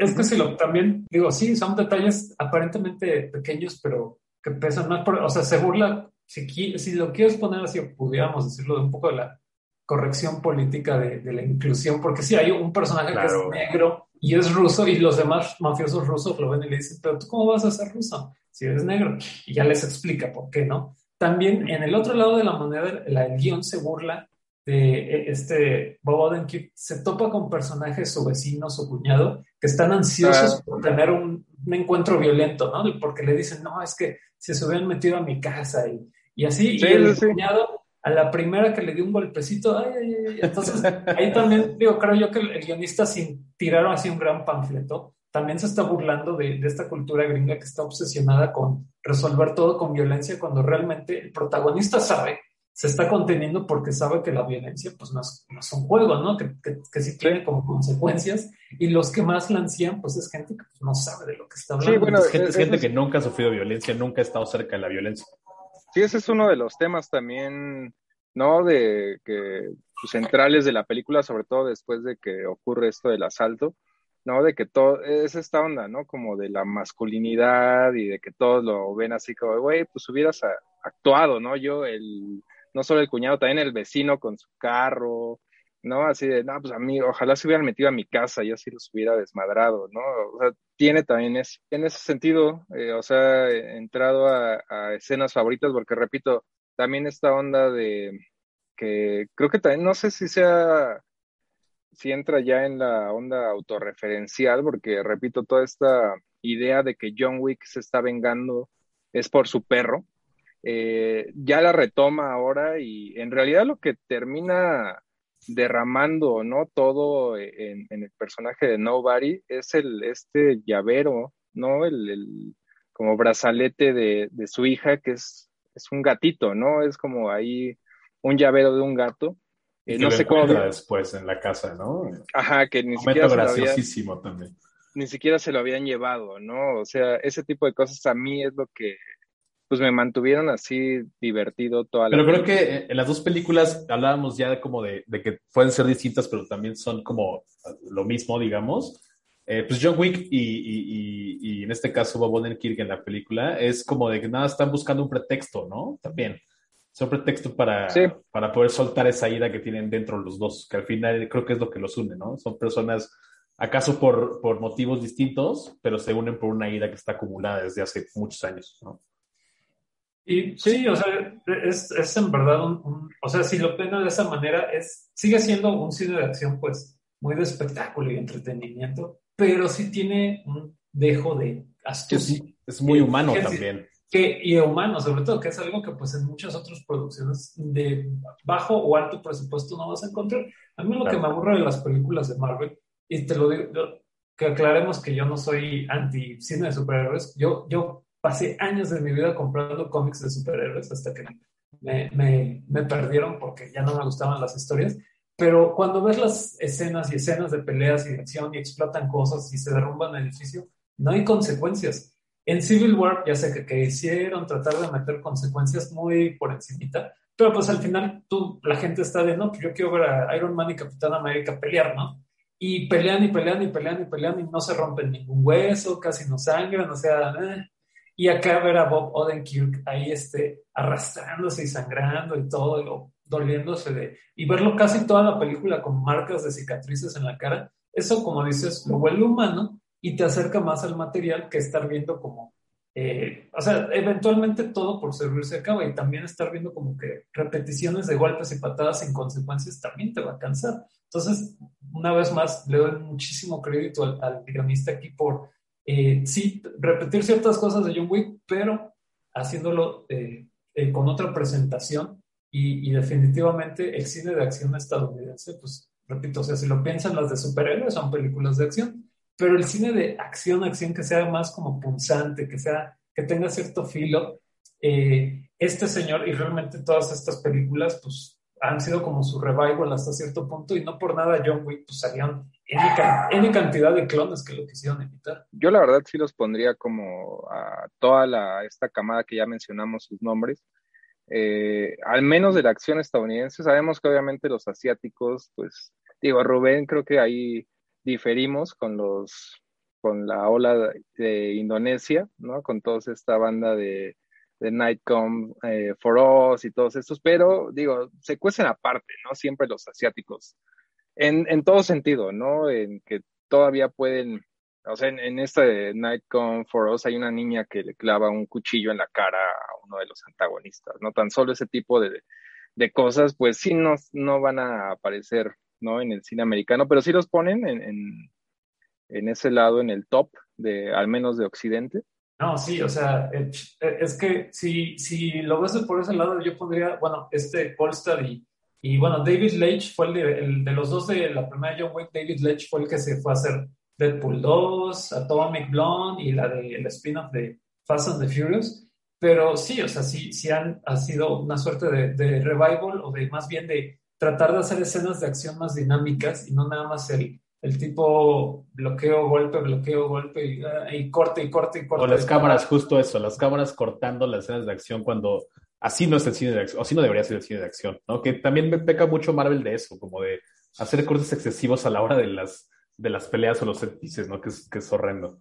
Speaker 2: es que si lo también, digo, sí, son detalles aparentemente pequeños, pero que pesan más. o sea, se burla, si, si lo quieres poner así, pudiéramos decirlo, de un poco de la corrección política de, la inclusión, porque sí hay un personaje que es negro y es ruso y los demás mafiosos rusos lo ven y le dicen, pero tú cómo vas a ser ruso si eres negro? Y ya les explica por qué, ¿no? También en el otro lado de la moneda, el guion se burla de e, este Bob Odenkirk, se topa con personajes, su vecino, su cuñado, que están ansiosos ah. por tener un, encuentro violento, ¿no? Porque le dicen, no, es que se se hubieran metido a mi casa y, y así, y el cuñado a la primera que le dio un golpecito, ay, ay, ay. Entonces, ahí también, digo, creo yo que el, guionista, sin tirar así un gran panfleto, también se está burlando de, esta cultura gringa que está obsesionada con resolver todo con violencia, cuando realmente el protagonista sabe, se está conteniendo porque sabe que la violencia, pues no es, un juego, ¿no? Que, que, sí tiene como consecuencias, y los que más la pues es gente que pues, no sabe de lo que está hablando.
Speaker 3: Sí, bueno, es gente, es gente que nunca ha sufrido violencia, nunca ha estado cerca de la violencia.
Speaker 1: Sí, ese es uno de los temas también, ¿no? De que pues, centrales de la película, sobre todo después de que ocurre esto del asalto, ¿no? De que todo, es esta onda, ¿no? Como de la masculinidad y de que todos lo ven así como, güey, pues hubieras actuado, ¿no? Yo, el, no solo el cuñado, también el vecino con su carro, ¿no? Así de, no, pues a mí, ojalá se hubieran metido a mi casa, yo sí los hubiera desmadrado, ¿no? O sea, tiene también es, en ese sentido, eh, o sea, entrado a, escenas favoritas, porque repito, también esta onda de que creo que también, no sé si sea, si entra ya en la onda autorreferencial, porque repito, toda esta idea de que John Wick se está vengando es por su perro, eh, ya la retoma ahora y en realidad lo que termina derramando, ¿no? Todo en, el personaje de Nobody es el, este llavero, ¿no? El, como brazalete de, su hija, que es, es un gatito, ¿no? Es como ahí un llavero de un gato.
Speaker 3: Eh, no sé cómo. después en la casa, ¿no?
Speaker 1: Ajá, que ni siquiera.
Speaker 3: graciosísimo también.
Speaker 1: Ni siquiera se lo habían llevado, ¿no? O sea, ese tipo de cosas a mí es lo que pues me mantuvieron así divertido toda
Speaker 3: la Pero creo que en las dos películas hablábamos ya de como de, que pueden ser distintas, pero también son como lo mismo, digamos. Eh, pues John Wick y, en este caso Bob Odenkirk en la película es como de que nada están buscando un pretexto, ¿no? También. Son pretexto para, para poder soltar esa ira que tienen dentro los dos, que al final creo que es lo que los une, ¿no? Son personas, acaso por, por motivos distintos, pero se unen por una ira que está acumulada desde hace muchos años, ¿no?
Speaker 2: Y sí, o sea, es, es en verdad un, o sea, si lo pena de esa manera, es, sigue siendo un cine de acción, pues, muy de espectáculo y entretenimiento, pero sí tiene un dejo de astucia.
Speaker 3: es muy humano también.
Speaker 2: Que, y humano, sobre todo, que es algo que pues en muchas otras producciones de bajo o alto presupuesto no vas a encontrar. A mí lo que me aburre de las películas de Marvel, y te lo digo, que aclaremos que yo no soy anti cine de superhéroes, yo, yo pasé años de mi vida comprando cómics de superhéroes hasta que me, me, me, perdieron porque ya no me gustaban las historias. Pero cuando ves las escenas y escenas de peleas y de acción y explotan cosas y se derrumban el edificio, no hay consecuencias. En Civil War ya sé que, hicieron tratar de meter consecuencias muy por encimita, pero pues al final tú, la gente está de, no, pues yo quiero ver a Iron Man y Capitán América pelear, ¿no? Y pelean y pelean y pelean y pelean y no se rompen ningún hueso, casi no sangran, o sea, eh, y acá ver a Bob Odenkirk ahí este, arrastrándose y sangrando y todo, doliéndose de... Y verlo casi toda la película con marcas de cicatrices en la cara, eso como dices, lo vuelve humano y te acerca más al material que estar viendo como... Eh, o sea, eventualmente todo por servirse acaba y también estar viendo como que repeticiones de golpes y patadas sin consecuencias también te va a cansar. Entonces, una vez más, le doy muchísimo crédito al, al guionista aquí por eh, sí, repetir ciertas cosas de John Wick, pero haciéndolo eh, eh, con otra presentación y, definitivamente el cine de acción estadounidense, pues repito, o sea, si lo piensan las de superhéroes son películas de acción, pero el cine de acción, acción que sea más como punzante, que sea, que tenga cierto filo, este señor y realmente todas estas películas, pues han sido como su revival hasta cierto punto y no por nada John Wick pues salían N, cantidad de clones que lo quisieron evitar.
Speaker 1: Yo la verdad sí los pondría como a toda la, esta camada que ya mencionamos sus nombres, eh, al menos de la acción estadounidense. Sabemos que obviamente los asiáticos, pues digo, Rubén creo que ahí diferimos con los con la ola de Indonesia, ¿no? Con toda esta banda de, de Nightcom, eh, For Us y todos estos, pero digo, se cuecen aparte, ¿no? Siempre los asiáticos en, en todo sentido, ¿no? En que todavía pueden, o sea, en, en este Nightcom for Us hay una niña que le clava un cuchillo en la cara a uno de los antagonistas, ¿no? Tan solo ese tipo de, de cosas, pues sí no, no van a aparecer, ¿no? En el cine americano, pero sí los ponen en, en, en ese lado, en el top, de, al menos de Occidente.
Speaker 2: No, sí, o sea, es que si, si lo ves por ese lado, yo pondría, bueno, este Polstad y y bueno, David Leitch fue el de, el de, los dos de la primera John Wick, David Leitch fue el que se fue a hacer Deadpool 2, Atomic Blonde y la de el spin-off de Fast and the Furious. Pero sí, o sea, sí, sí han, ha sido una suerte de, de, revival o de más bien de tratar de hacer escenas de acción más dinámicas y no nada más el, el tipo bloqueo, golpe, bloqueo, golpe y, ah, y corte y corte y corte.
Speaker 3: O las cámaras, justo eso, las cámaras cortando las escenas de acción cuando así no es el cine de acción, o así no debería ser el cine de acción, ¿no? Que también me peca mucho Marvel de eso, como de hacer cortes excesivos a la hora de las, de las peleas o los set ¿no? Que es, que es horrendo.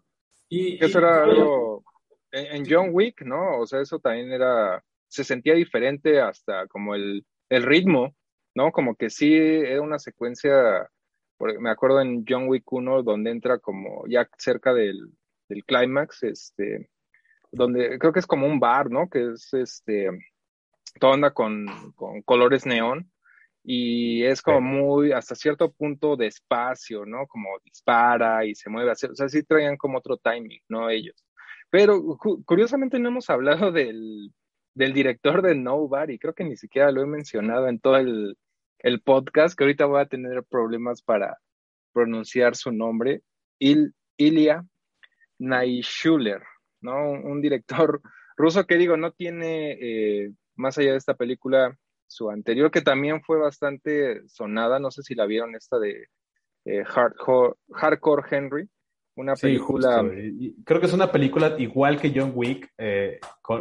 Speaker 1: Y, eso era algo en, John Wick, ¿no? O sea, eso también era, se sentía diferente hasta como el, el ritmo, ¿no? Como que sí era una secuencia, me acuerdo en John Wick 1, donde entra como ya cerca del, del clímax, este, donde creo que es como un bar, ¿no? Que es este, todo anda con, con colores neón y es como muy, hasta cierto punto, despacio, ¿no? Como dispara y se mueve, o sea, sí traían como otro timing, ¿no? Ellos. Pero curiosamente no hemos hablado del, del director de Nobody, creo que ni siquiera lo he mencionado en todo el, el podcast, que ahorita voy a tener problemas para pronunciar su nombre, Il, Ilya Naishuler, ¿no? Un, director *laughs* ruso que digo, no tiene eh, más allá de esta película, su anterior, que también fue bastante sonada, no sé si la vieron, esta de eh, Hardcore, Henry, una película...
Speaker 3: Creo que es una película igual que John Wick, eh,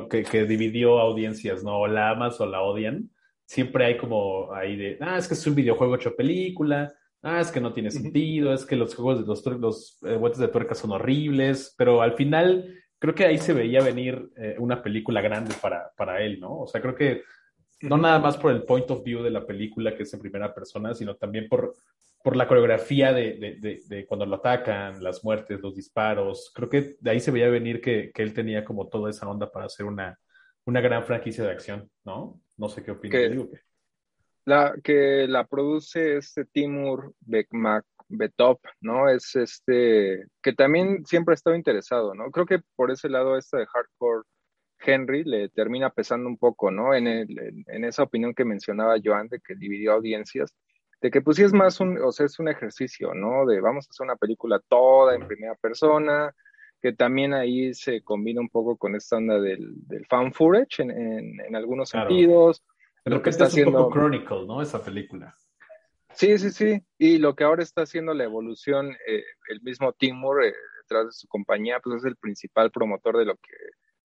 Speaker 3: que, dividió audiencias, ¿no? O la amas o la odian. Siempre hay como ahí de, ah, es que es un videojuego hecho película, ah, es que no tiene sentido, es que los juegos de los, los eh, de tuerca son horribles, pero al final creo que ahí se veía venir eh, una película grande para, para él, ¿no? O sea, creo que no nada más por el point of view de la película que es en primera persona, sino también por, por la coreografía de, cuando lo atacan, las muertes, los disparos. Creo que de ahí se veía venir que, él tenía como toda esa onda para hacer una, una gran franquicia de acción, ¿no? No sé qué opinas. Que,
Speaker 1: la, que la produce este Timur Betop, ¿no? Es este, que también siempre ha estado interesado, ¿no? Creo que por ese lado esta de hardcore Henry le termina pesando un poco, ¿no? En, en esa opinión que mencionaba Joan de que dividió audiencias, de que pues sí es más un, o sea, es un ejercicio, ¿no? De vamos a hacer una película toda en primera persona, que también ahí se combina un poco con esta onda del, del fan footage en, en, algunos sentidos.
Speaker 3: lo que está haciendo... un poco Chronicle, ¿no? Esa película.
Speaker 1: Sí, sí, sí. Y lo que ahora está haciendo la evolución, eh, el mismo Timur, eh, detrás de su compañía, pues es el principal promotor de lo que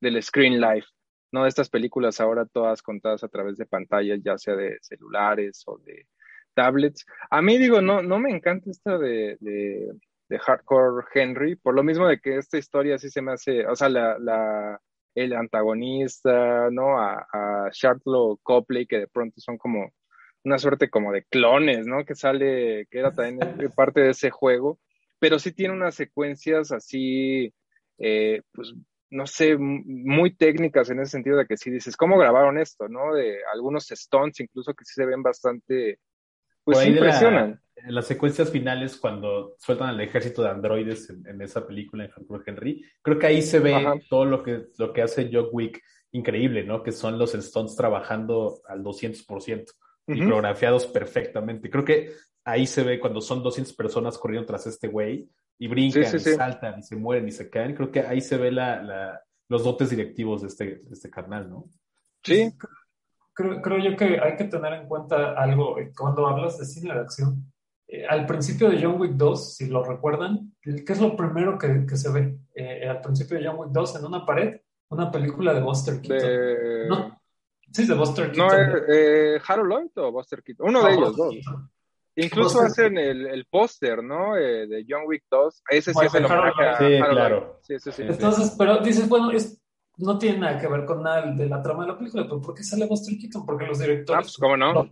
Speaker 1: del Screen Life, ¿no? Estas películas ahora todas contadas a través de pantallas, ya sea de celulares o de tablets. A mí digo, no, no me encanta esta de, de, Hardcore Henry, por lo mismo de que esta historia sí se me hace, o sea, la, la el antagonista, ¿no? A, a Charlotte Copley, que de pronto son como una suerte como de clones, ¿no? Que sale, que era también *laughs* parte de ese juego, pero sí tiene unas secuencias así, eh, pues no sé, muy técnicas en ese sentido de que sí dices, ¿cómo grabaron esto? ¿No? De algunos stunts incluso que sí se ven bastante, pues impresionan.
Speaker 3: en las secuencias finales, cuando sueltan al ejército de androides en, esa película en Hardcore Henry, creo que ahí se ve todo lo que, lo que hace Joe Wick increíble, ¿no? Que son los stunts trabajando al 200% y coreografiados perfectamente. Creo que ahí se ve cuando son 200 personas corriendo tras este güey, y brincan, y saltan, y se mueren, y se caen. Creo que ahí se ve la, los dotes directivos de este, de este carnal, ¿no?
Speaker 1: Sí.
Speaker 2: Creo, creo, yo que hay que tener en cuenta algo eh, cuando hablas de cine de acción. Eh, al principio de John Wick 2, si lo recuerdan, ¿qué es lo primero que, que se ve? Eh, al principio de John Wick 2, en una pared, una película de Buster Keaton. No, sí, de Buster Keaton.
Speaker 1: No, eh, Harold Lloyd o Buster Keaton. Uno de ellos dos. Incluso hacen el, el póster, ¿no? Eh, de John Wick 2. Ese sí es el homenaje
Speaker 3: Sí, claro.
Speaker 2: Sí, sí, sí, Entonces, pero dices, bueno, es, no tiene nada que ver con nada de la trama de la película, pero ¿por qué sale Buster Keaton? Porque los directores... Ah,
Speaker 1: pues, ¿cómo no?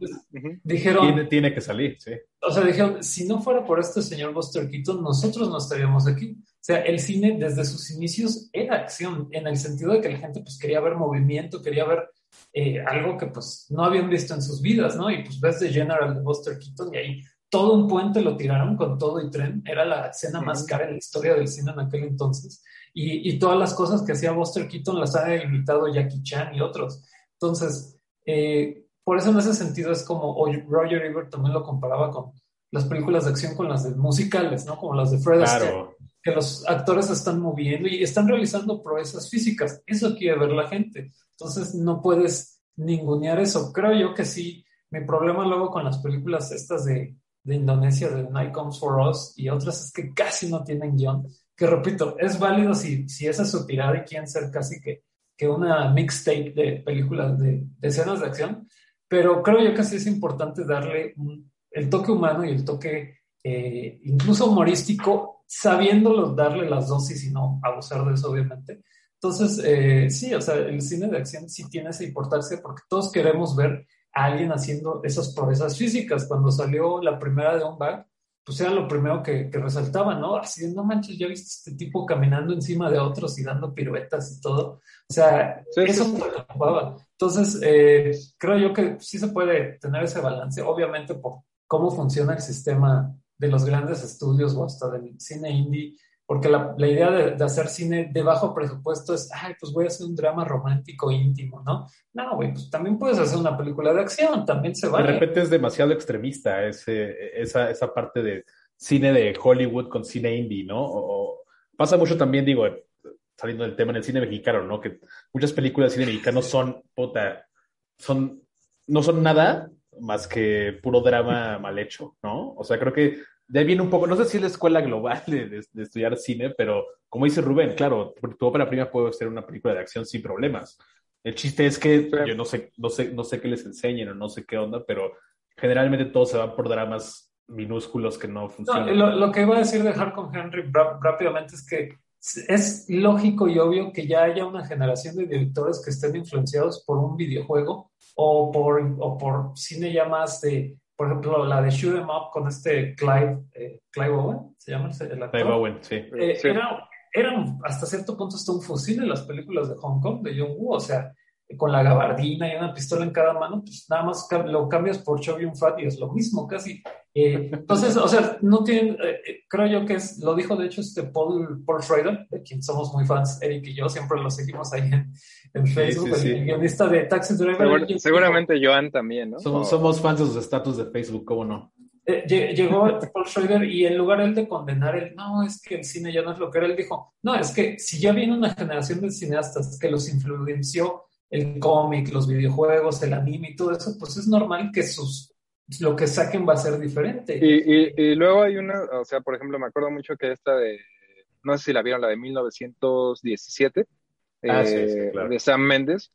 Speaker 2: Dijeron...
Speaker 3: Tiene, tiene, que salir, sí.
Speaker 2: O sea, dijeron, si no fuera por este señor Buster Keaton, nosotros no estaríamos aquí. O sea, el cine desde sus inicios era acción, en el sentido de que la gente pues quería ver movimiento, quería ver eh, algo que pues no habían visto en sus vidas, ¿no? Y pues ves The General de Buster Keaton y ahí todo un puente lo tiraron con todo y tren. Era la escena más cara en la historia del cine en aquel entonces. Y, y todas las cosas que hacía Buster Keaton las ha imitado Jackie Chan y otros. Entonces, eh, por eso en ese sentido es como Roger Ebert también lo comparaba con las películas de acción con las de musicales, ¿no? Como las de Fred Astaire, que los actores están moviendo y están realizando proezas físicas. Eso quiere ver la gente. Entonces, no puedes ningunear eso. Creo yo que sí. Mi problema luego con las películas estas de, de Indonesia, de Night Comes For Us, y otras es que casi no tienen guion. Que repito, es válido si, si esa es su tirada y quieren ser casi que, que una mixtape de películas, de, escenas de acción, pero creo yo que sí es importante darle el toque humano y el toque eh, incluso humorístico, sabiéndolo darle las dosis y no abusar de eso, obviamente. Entonces, eh, sí, o sea, el cine de acción sí tiene esa importancia porque todos queremos ver alguien haciendo esas proezas físicas. Cuando salió la primera de On Back, pues era lo primero que, resaltaba, ¿no? Así, no manches, ya viste este tipo caminando encima de otros y dando piruetas y todo. O sea, eso me preocupaba. Entonces, eh, creo yo que sí se puede tener ese balance, obviamente por cómo funciona el sistema de los grandes estudios o hasta del cine indie porque la, la idea de, de, hacer cine de bajo presupuesto es, ay, pues voy a hacer un drama romántico íntimo, ¿no? No, güey, pues también puedes hacer una película de acción, también se va.
Speaker 3: De repente es demasiado extremista ese, esa, esa parte de cine de Hollywood con cine indie, ¿no? O, pasa mucho también, digo, saliendo del tema en el cine mexicano, ¿no? Que muchas películas de cine mexicano son, puta, son, no son nada más que puro drama mal hecho, ¿no? O sea, creo que de ahí viene un poco, no sé si es la escuela global de, estudiar cine, pero como dice Rubén, claro, tu ópera prima puede ser una película de acción sin problemas. El chiste es que yo no sé, no sé, no sé qué les enseñen o no sé qué onda, pero generalmente todos se van por dramas minúsculos que no funcionan.
Speaker 2: lo, que iba a decir de con Henry rápidamente es que es lógico y obvio que ya haya una generación de directores que estén influenciados por un videojuego o por, o por cine ya más de, por ejemplo, la de Shoot 'em Up con este Clive, eh, Clive Owen, ¿se llama el actor?
Speaker 3: Clive Owen, sí.
Speaker 2: Eh, era, eran hasta cierto punto hasta un fusil en las películas de Hong Kong de John Woo, o sea, con la gabardina y una pistola en cada mano, pues nada más lo cambias por Chovium Fat y es lo mismo casi. Eh, entonces, o sea, no tienen, eh, eh, creo yo que es, lo dijo de hecho este Paul, Paul Schrader, de quien somos muy fans, Eric y yo, siempre lo seguimos ahí en, Facebook, el, guionista de Taxi Driver.
Speaker 1: seguramente Joan también, ¿no?
Speaker 3: Somos, somos fans de sus estatus de Facebook, ¿cómo no?
Speaker 2: llegó Paul Schrader y en lugar él de condenar el, no, es que el cine ya no es lo que era, él dijo, no, es que si ya viene una generación de cineastas que los influenció el cómic, los videojuegos, el anime y todo eso, pues es normal que sus lo que saquen va a ser diferente.
Speaker 1: Y, luego hay una, o sea, por ejemplo, me acuerdo mucho que esta de, no sé si la vieron, la de 1917, ah, eh, de Sam Mendes.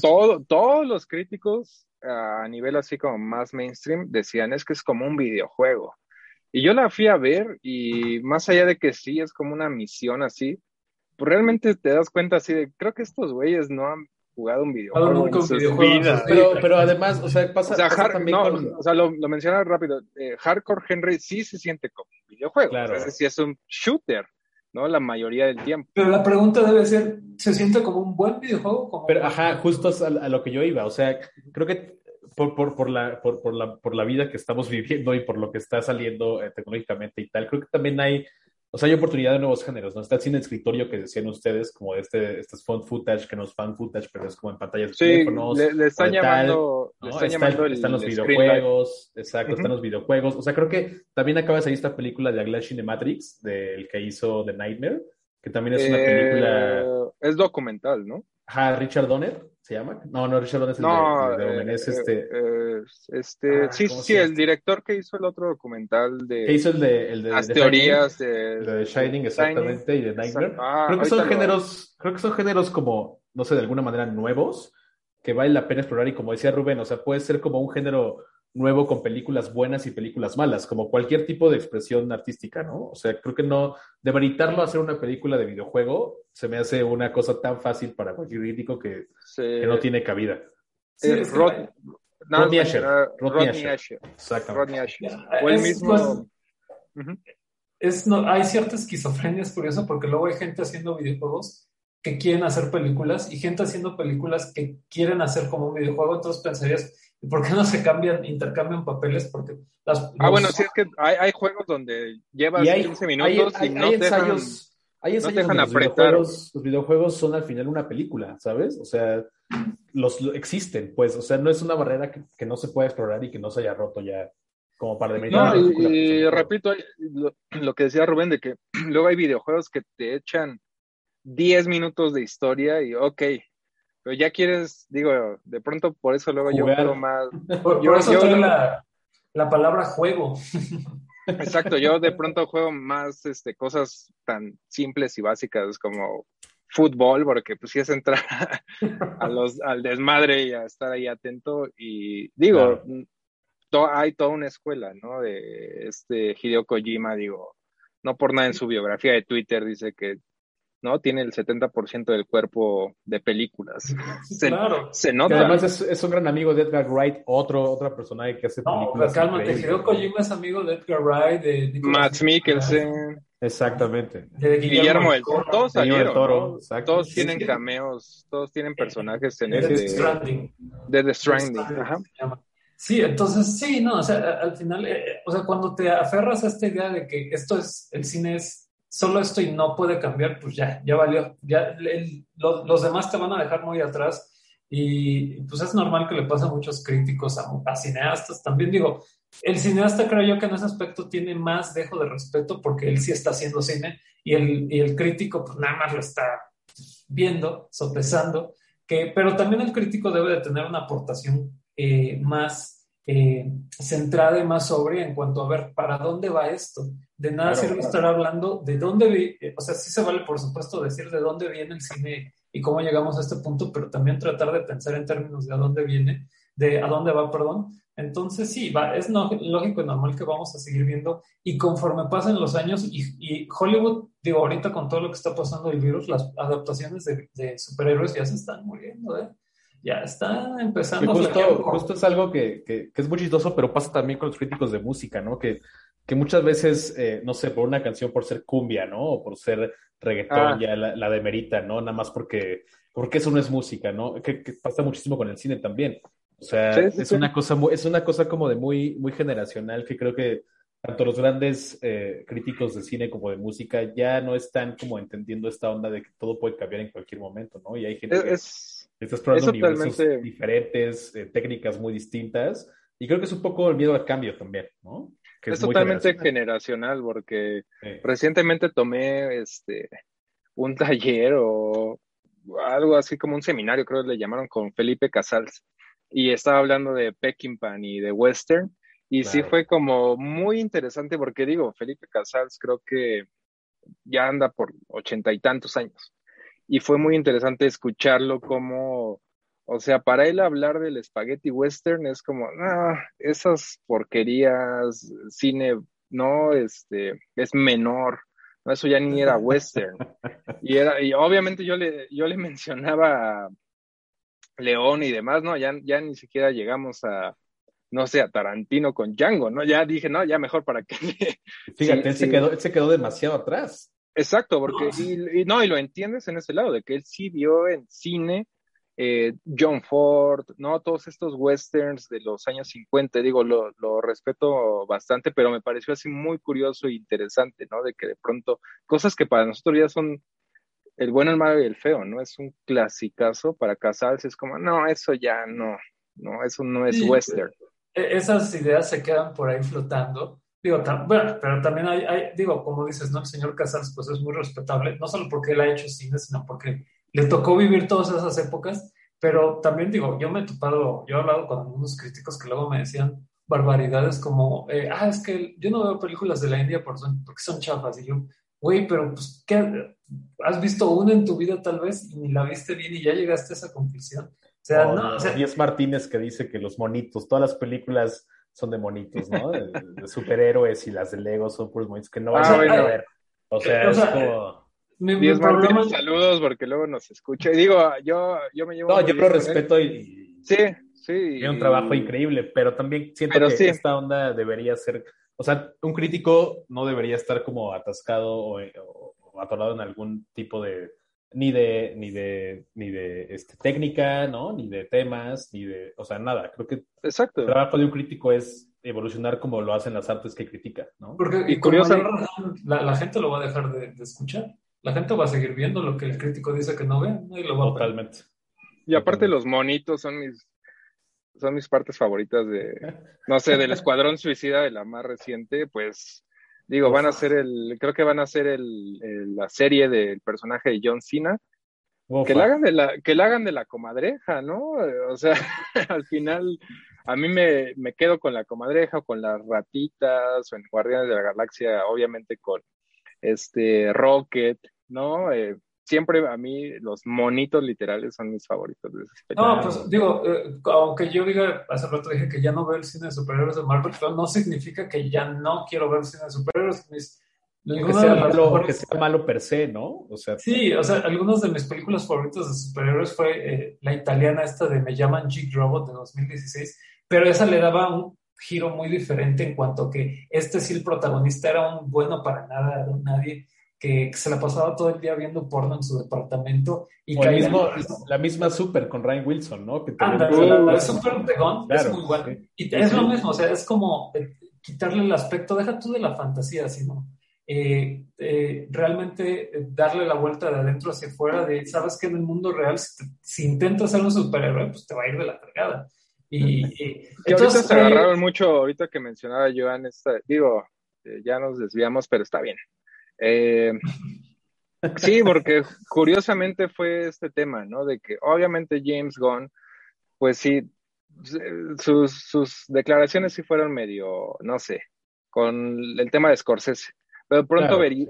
Speaker 1: Todo, todos los críticos a nivel así como más mainstream decían es que es como un videojuego. Y yo la fui a ver y más allá de que sí es como una misión así, pues realmente te das cuenta así de, creo que estos güeyes no han jugado un videojuego
Speaker 3: Pero, pero además, o sea, pasa,
Speaker 1: también o sea lo, lo mencionaba rápido, eh, Hardcore Henry sí se siente como un videojuego, claro. es decir, es un shooter, ¿no? La mayoría del tiempo.
Speaker 2: Pero la pregunta debe ser, ¿se siente como un buen videojuego?
Speaker 3: pero, ajá, justo a, a, lo que yo iba, o sea, creo que por, por, por, la, por, por, la, por la vida que estamos *laughs* viviendo y por lo que está saliendo eh, tecnológicamente y tal, creo que también hay o sea, hay oportunidad de nuevos géneros, ¿no? Está el cine de escritorio que decían ustedes, como este, este es font footage, que no es fan footage, pero es como en pantallas de
Speaker 1: sí, teléfonos. Le, le están llamando, le están llamando
Speaker 3: están los videojuegos, exacto, están los videojuegos. O sea, creo que también acaba de salir esta película de Aglash Matrix, del que hizo The Nightmare, que también es una película.
Speaker 1: Eh, es documental, ¿no?
Speaker 3: Ajá, Richard Donner se llama. No, no, Richard Donner es el no, de,
Speaker 1: eh,
Speaker 3: es este.
Speaker 1: Eh, este ah, sí, sí, el director que hizo el otro documental de.
Speaker 3: Que hizo el de. El de
Speaker 1: las teorías
Speaker 3: de, de, Shining, exactamente, y de Nightmare. Ah, creo que son géneros, creo que son géneros como, no sé, de alguna manera nuevos, que vale la pena explorar. Y como decía Rubén, o sea, puede ser como un género nuevo con películas buenas y películas malas, como cualquier tipo de expresión artística, ¿no? O sea, creo que no, de a hacer una película de videojuego se me hace una cosa tan fácil para cualquier crítico que, no tiene cabida.
Speaker 1: Sí, Rod,
Speaker 3: Rodney Asher.
Speaker 1: Rodney Asher.
Speaker 3: Rodney
Speaker 1: Asher. O el mismo...
Speaker 2: es, no, hay cierta esquizofrenia, es curioso, porque luego hay gente haciendo videojuegos que quieren hacer películas y gente haciendo películas que quieren hacer como un videojuego, entonces pensarías, ¿Por qué no se cambian, intercambian papeles? Porque
Speaker 1: las, Ah, bueno, sí, es que hay, hay juegos donde llevas 15 minutos y no, ensayos,
Speaker 3: hay ensayos dejan los apretar. Videojuegos, los videojuegos son al final una película, ¿sabes? O sea, los, existen, pues, o sea, no es una barrera que, que, no se pueda explorar y que no se haya roto ya como para
Speaker 1: No, y, repito lo, lo, que decía Rubén, de que *clears throat* luego hay videojuegos que te echan 10 minutos de historia y ok, pero ya quieres, digo, de pronto por eso luego yo juego más.
Speaker 2: Por,
Speaker 1: yo,
Speaker 2: eso yo, la, la, palabra juego. *laughs*
Speaker 1: Exacto, yo de pronto juego más este, cosas tan simples y básicas como fútbol, porque pues sí es entrar a los, al desmadre y a estar ahí atento. Y digo, hay toda una escuela, ¿no? De este Hideo Kojima, digo, no por nada en su biografía de Twitter dice que ¿no? Tiene el 70% del cuerpo de películas. Se,
Speaker 2: claro.
Speaker 1: Se nota.
Speaker 3: además es, un gran amigo de Edgar Wright, otro, otra personaje que hace
Speaker 2: no, películas. No, cálmate, Hideo Kojima es amigo de Edgar Wright, de
Speaker 1: Matt Mikkelsen.
Speaker 3: Exactamente.
Speaker 1: De Guillermo, del Toro. Todos salieron. Toro, Todos tienen cameos, todos tienen personajes en
Speaker 2: de
Speaker 1: este.
Speaker 2: The Stranding.
Speaker 1: De The Stranding. Ajá.
Speaker 2: Sí, entonces sí, no, o sea, al final, eh, o sea, cuando te aferras a esta idea de que esto es, el cine es solo esto y no puede cambiar, pues ya, ya valió. Ya los demás te van a dejar muy atrás y pues es normal que le pase a muchos críticos, a, cineastas. También digo, el cineasta creo yo que en ese aspecto tiene más dejo de respeto porque él sí está haciendo cine y el, y el crítico pues nada más lo está viendo, sopesando, que, pero también el crítico debe de tener una aportación eh, más eh, centrada y más sobria en cuanto a ver para dónde va esto. De nada sirve estar hablando de dónde, eh, o sea, sí se vale, por supuesto, decir de dónde viene el cine y cómo llegamos a este punto, pero también tratar de pensar en términos de a dónde viene, de a dónde va, perdón, Entonces sí, va, es lógico y normal que vamos a seguir viendo y conforme pasen los años y, Hollywood, digo, ahorita con todo lo que está pasando el virus, las adaptaciones de, superhéroes ya se están muriendo, ¿eh? Ya están empezando
Speaker 3: justo, a... Justo es algo que, que, es muy chistoso, pero pasa también con los críticos de música, ¿no? Que, que muchas veces, eh, no sé, por una canción por ser cumbia, ¿no? O por ser reggaetón, ah. ya la, la demerita, ¿no? Nada más porque, porque eso no es música, ¿no? Que, que pasa muchísimo con el cine también o sea, es, Una cosa es una cosa como de muy, muy generacional que creo que tanto los grandes eh, críticos de cine como de música ya no están como entendiendo esta onda de que todo puede cambiar en cualquier momento, ¿no? Y hay gente que está explorando universos diferentes, eh, técnicas muy distintas, y creo que es un poco el miedo al cambio también, ¿no?
Speaker 1: es, totalmente generacional, porque recientemente tomé este un *laughs* taller o algo así como un seminario, creo que le llamaron con Felipe Casals y estaba hablando de Peckinpah y de Western. Y sí fue como muy interesante porque digo, Felipe Casals creo que ya anda por ochenta y tantos años. Y fue muy interesante escucharlo como, o sea, para él hablar del spaghetti western es como, ah, esas porquerías, cine, no, este, es menor, no, eso ya ni era western. *laughs* Y era, y obviamente yo le, yo le mencionaba León y demás, ¿no? Ya, ya ni siquiera llegamos a, no sé, a Tarantino con Django, ¿no? Ya dije, no, ya mejor para que...
Speaker 3: Fíjate, él, Se quedó, se quedó demasiado atrás.
Speaker 1: Exacto, porque, y, no, y lo entiendes en ese lado, de que él sí vio en cine eh, John Ford, ¿no? Todos estos westerns de los años 50, digo, lo, lo, respeto bastante, pero me pareció así muy curioso e interesante, ¿no? De que de pronto, cosas que para nosotros ya son el bueno, el malo y el feo, ¿no? Es un clasicazo para casarse, es como, no, eso ya no, no, eso no es western.
Speaker 2: E-, esas ideas se quedan por ahí flotando. Digo, bueno, pero también hay, hay, digo, como dices, ¿no? El señor Casals, pues es muy respetable, no solo porque él ha hecho cine, sino porque le tocó vivir todas esas épocas, pero también digo, yo me he topado, yo he hablado con algunos críticos que luego me decían barbaridades como, eh, ah, es que yo no veo películas de la India porque son, porque son chafas, y yo, güey, pero pues, ¿qué? ¿Has visto una en tu vida tal vez y ni la viste bien y ya llegaste a esa conclusión? O sea, no, o sea,
Speaker 3: y es Martínez que dice que los monitos, todas las películas son de monitos, ¿no? De, superhéroes y las de Lego son puros monitos que no vas a ver. O sea, es como...
Speaker 1: Mi, Martínez, saludos porque luego nos escucha. Y digo, yo, yo me llevo...
Speaker 3: No, yo lo respeto y...
Speaker 1: Sí, sí.
Speaker 3: Tiene un trabajo increíble, pero también siento que esta onda debería ser o sea, un crítico no debería estar como atascado o, atorado en algún tipo de ni de ni de ni de este, técnica, ¿no? Ni de temas, ni de, o sea, nada. Creo que
Speaker 1: Exacto.
Speaker 3: el trabajo de un crítico es evolucionar como lo hacen las artes que critica, ¿no?
Speaker 2: Porque y curioso, la, gente lo va a dejar de, escuchar. La gente va a seguir viendo lo que el crítico dice que no ve, y lo va
Speaker 3: Totalmente.
Speaker 1: Y aparte los monitos son mis son mis partes favoritas de, *laughs* no sé, del Escuadrón Suicida de la más reciente, pues digo, van a ser el, creo que van a ser el, la serie del personaje de John Cena. Que la, hagan de la, que la hagan de la comadreja, ¿no? O sea, *laughs* al final a mí me, me quedo con la comadreja o con las ratitas o en Guardianes de la Galaxia, obviamente con este Rocket, ¿no? Eh, siempre a mí los monitos literales son mis favoritos de esas
Speaker 2: películas. No, pues digo, eh, aunque yo diga, hace rato dije que ya no veo el cine de superhéroes de Marvel, pero no significa que ya no quiero ver el cine de superhéroes. Mis,
Speaker 3: que sea, malo, que sea malo per se, ¿no?
Speaker 2: O sea, sí, o sea, algunas de mis películas favoritas de superhéroes fue eh, la italiana esta de Me llaman Jig Robot de 2016, pero esa le daba un giro muy diferente en cuanto que este sí el protagonista era un bueno para nada, nadie que se la pasaba todo el día viendo porno en su departamento. Y
Speaker 3: la misma Super con Ryan Wilson, ¿no?
Speaker 2: Que la, Super de es muy buena. Y es lo mismo, o sea, es como eh, quitarle el aspecto, deja tú de la fantasía, sino eh, eh, realmente darle la vuelta de adentro hacia afuera, de, sabes que en el mundo real, si, intentas ser un superhéroe, pues te va a ir de la fregada. Y,
Speaker 1: entonces, se agarraron mucho, ahorita que mencionaba Joan, esta, digo, ya nos desviamos, pero está bien. Eh, sí, porque curiosamente fue este tema, ¿no? De que obviamente James Gunn, pues sí, sus, declaraciones sí fueron medio, no sé, con el tema de Scorsese. Pero de pronto vería,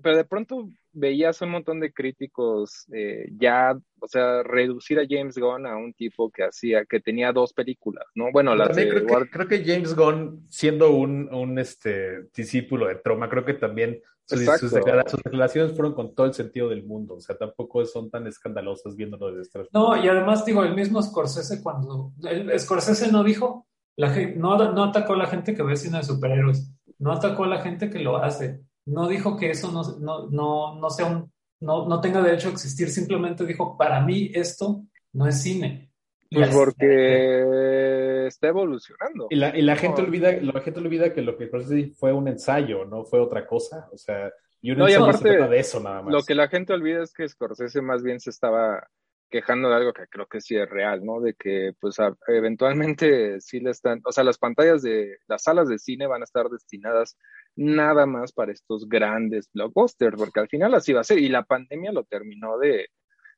Speaker 1: pero de pronto veías un montón de críticos eh, ya, o sea, reducir a James Gunn a un tipo que hacía, que tenía dos películas, ¿no? Bueno, las de
Speaker 3: creo, que, creo, que, James Gunn, siendo un, un este, discípulo de Troma, creo que también sus, declaraciones fueron con todo el sentido del mundo, o sea, tampoco son tan escandalosas viéndolo desde este
Speaker 2: No, y además digo, el mismo Scorsese cuando, el Scorsese no dijo, la, no, no atacó a la gente que ve cine de superhéroes, no atacó a la gente que lo hace, no dijo que eso no, no, no, no sea un, no, no tenga derecho a existir, simplemente dijo, para mí esto no es cine.
Speaker 1: Pues porque está evolucionando.
Speaker 3: Y la, y la gente olvida, la gente olvida que lo que fue un ensayo, no fue otra cosa. O sea, y un ensayo se trata de eso nada más.
Speaker 1: Lo que la gente olvida es que Scorsese más bien se estaba quejando de algo que creo que sí es real, ¿no? De que pues eventualmente sí le están, o sea, las pantallas de las salas de cine van a estar destinadas nada más para estos grandes blockbusters, porque al final así va a ser, y la pandemia lo terminó de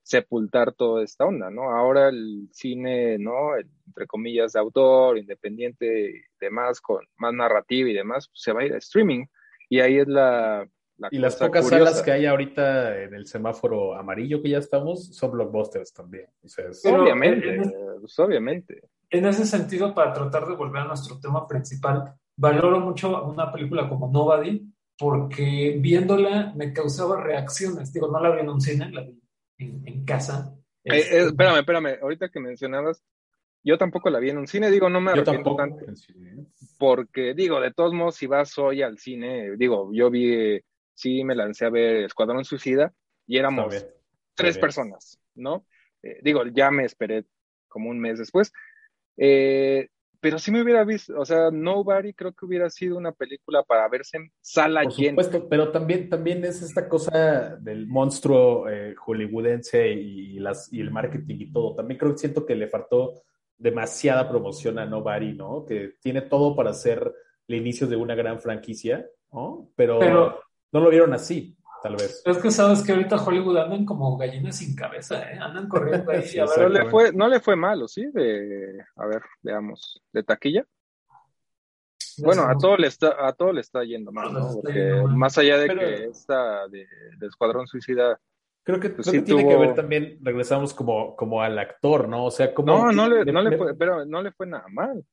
Speaker 1: sepultar toda esta onda, ¿no? Ahora el cine, ¿no? entre comillas, de autor, independiente y demás, con más narrativa y demás, pues, se va a ir a streaming, y ahí es la...
Speaker 3: y las pocas salas que hay ahorita en el semáforo amarillo que ya estamos son blockbusters también.
Speaker 1: obviamente, pues, obviamente.
Speaker 2: En ese sentido, para tratar de volver a nuestro tema principal, valoro mucho una película como Nobody porque viéndola me causaba reacciones. Digo, no la vi en un cine, la vi en, casa.
Speaker 1: Eh, eh, este, espérame, espérame. Ahorita que mencionabas, yo tampoco la vi en un cine. Digo, no me arrepiento tanto. Porque, digo, de todos modos, si vas hoy al cine, digo, yo vi, sí me lancé a ver Escuadrón Suicida y éramos tres personas, ¿no? Eh, digo, ya me esperé como un mes después. Eh, pero sí me hubiera visto, o sea, Nobody creo que hubiera sido una película para verse en sala
Speaker 3: Por supuesto, pero también, también es esta cosa del monstruo eh, hollywoodense y, las, y el marketing y todo. También creo que siento que le faltó demasiada promoción a Nobody, ¿no? Que tiene todo para ser el inicio de una gran franquicia, ¿no? pero no lo vieron así tal vez.
Speaker 2: Es que sabes que ahorita Hollywood andan como gallinas sin cabeza, ¿eh? Andan corriendo ahí.
Speaker 1: a ver. le fue, no le fue malo, ¿sí? De, a ver, veamos, de taquilla. bueno, a todo le está, a todo le está yendo mal, ¿no? Porque más allá de que esta de, Escuadrón Suicida.
Speaker 3: Creo que, pues tiene que ver también, regresamos como, como al actor, ¿no? O sea, como.
Speaker 1: No, no le, no le fue, pero no le fue nada mal.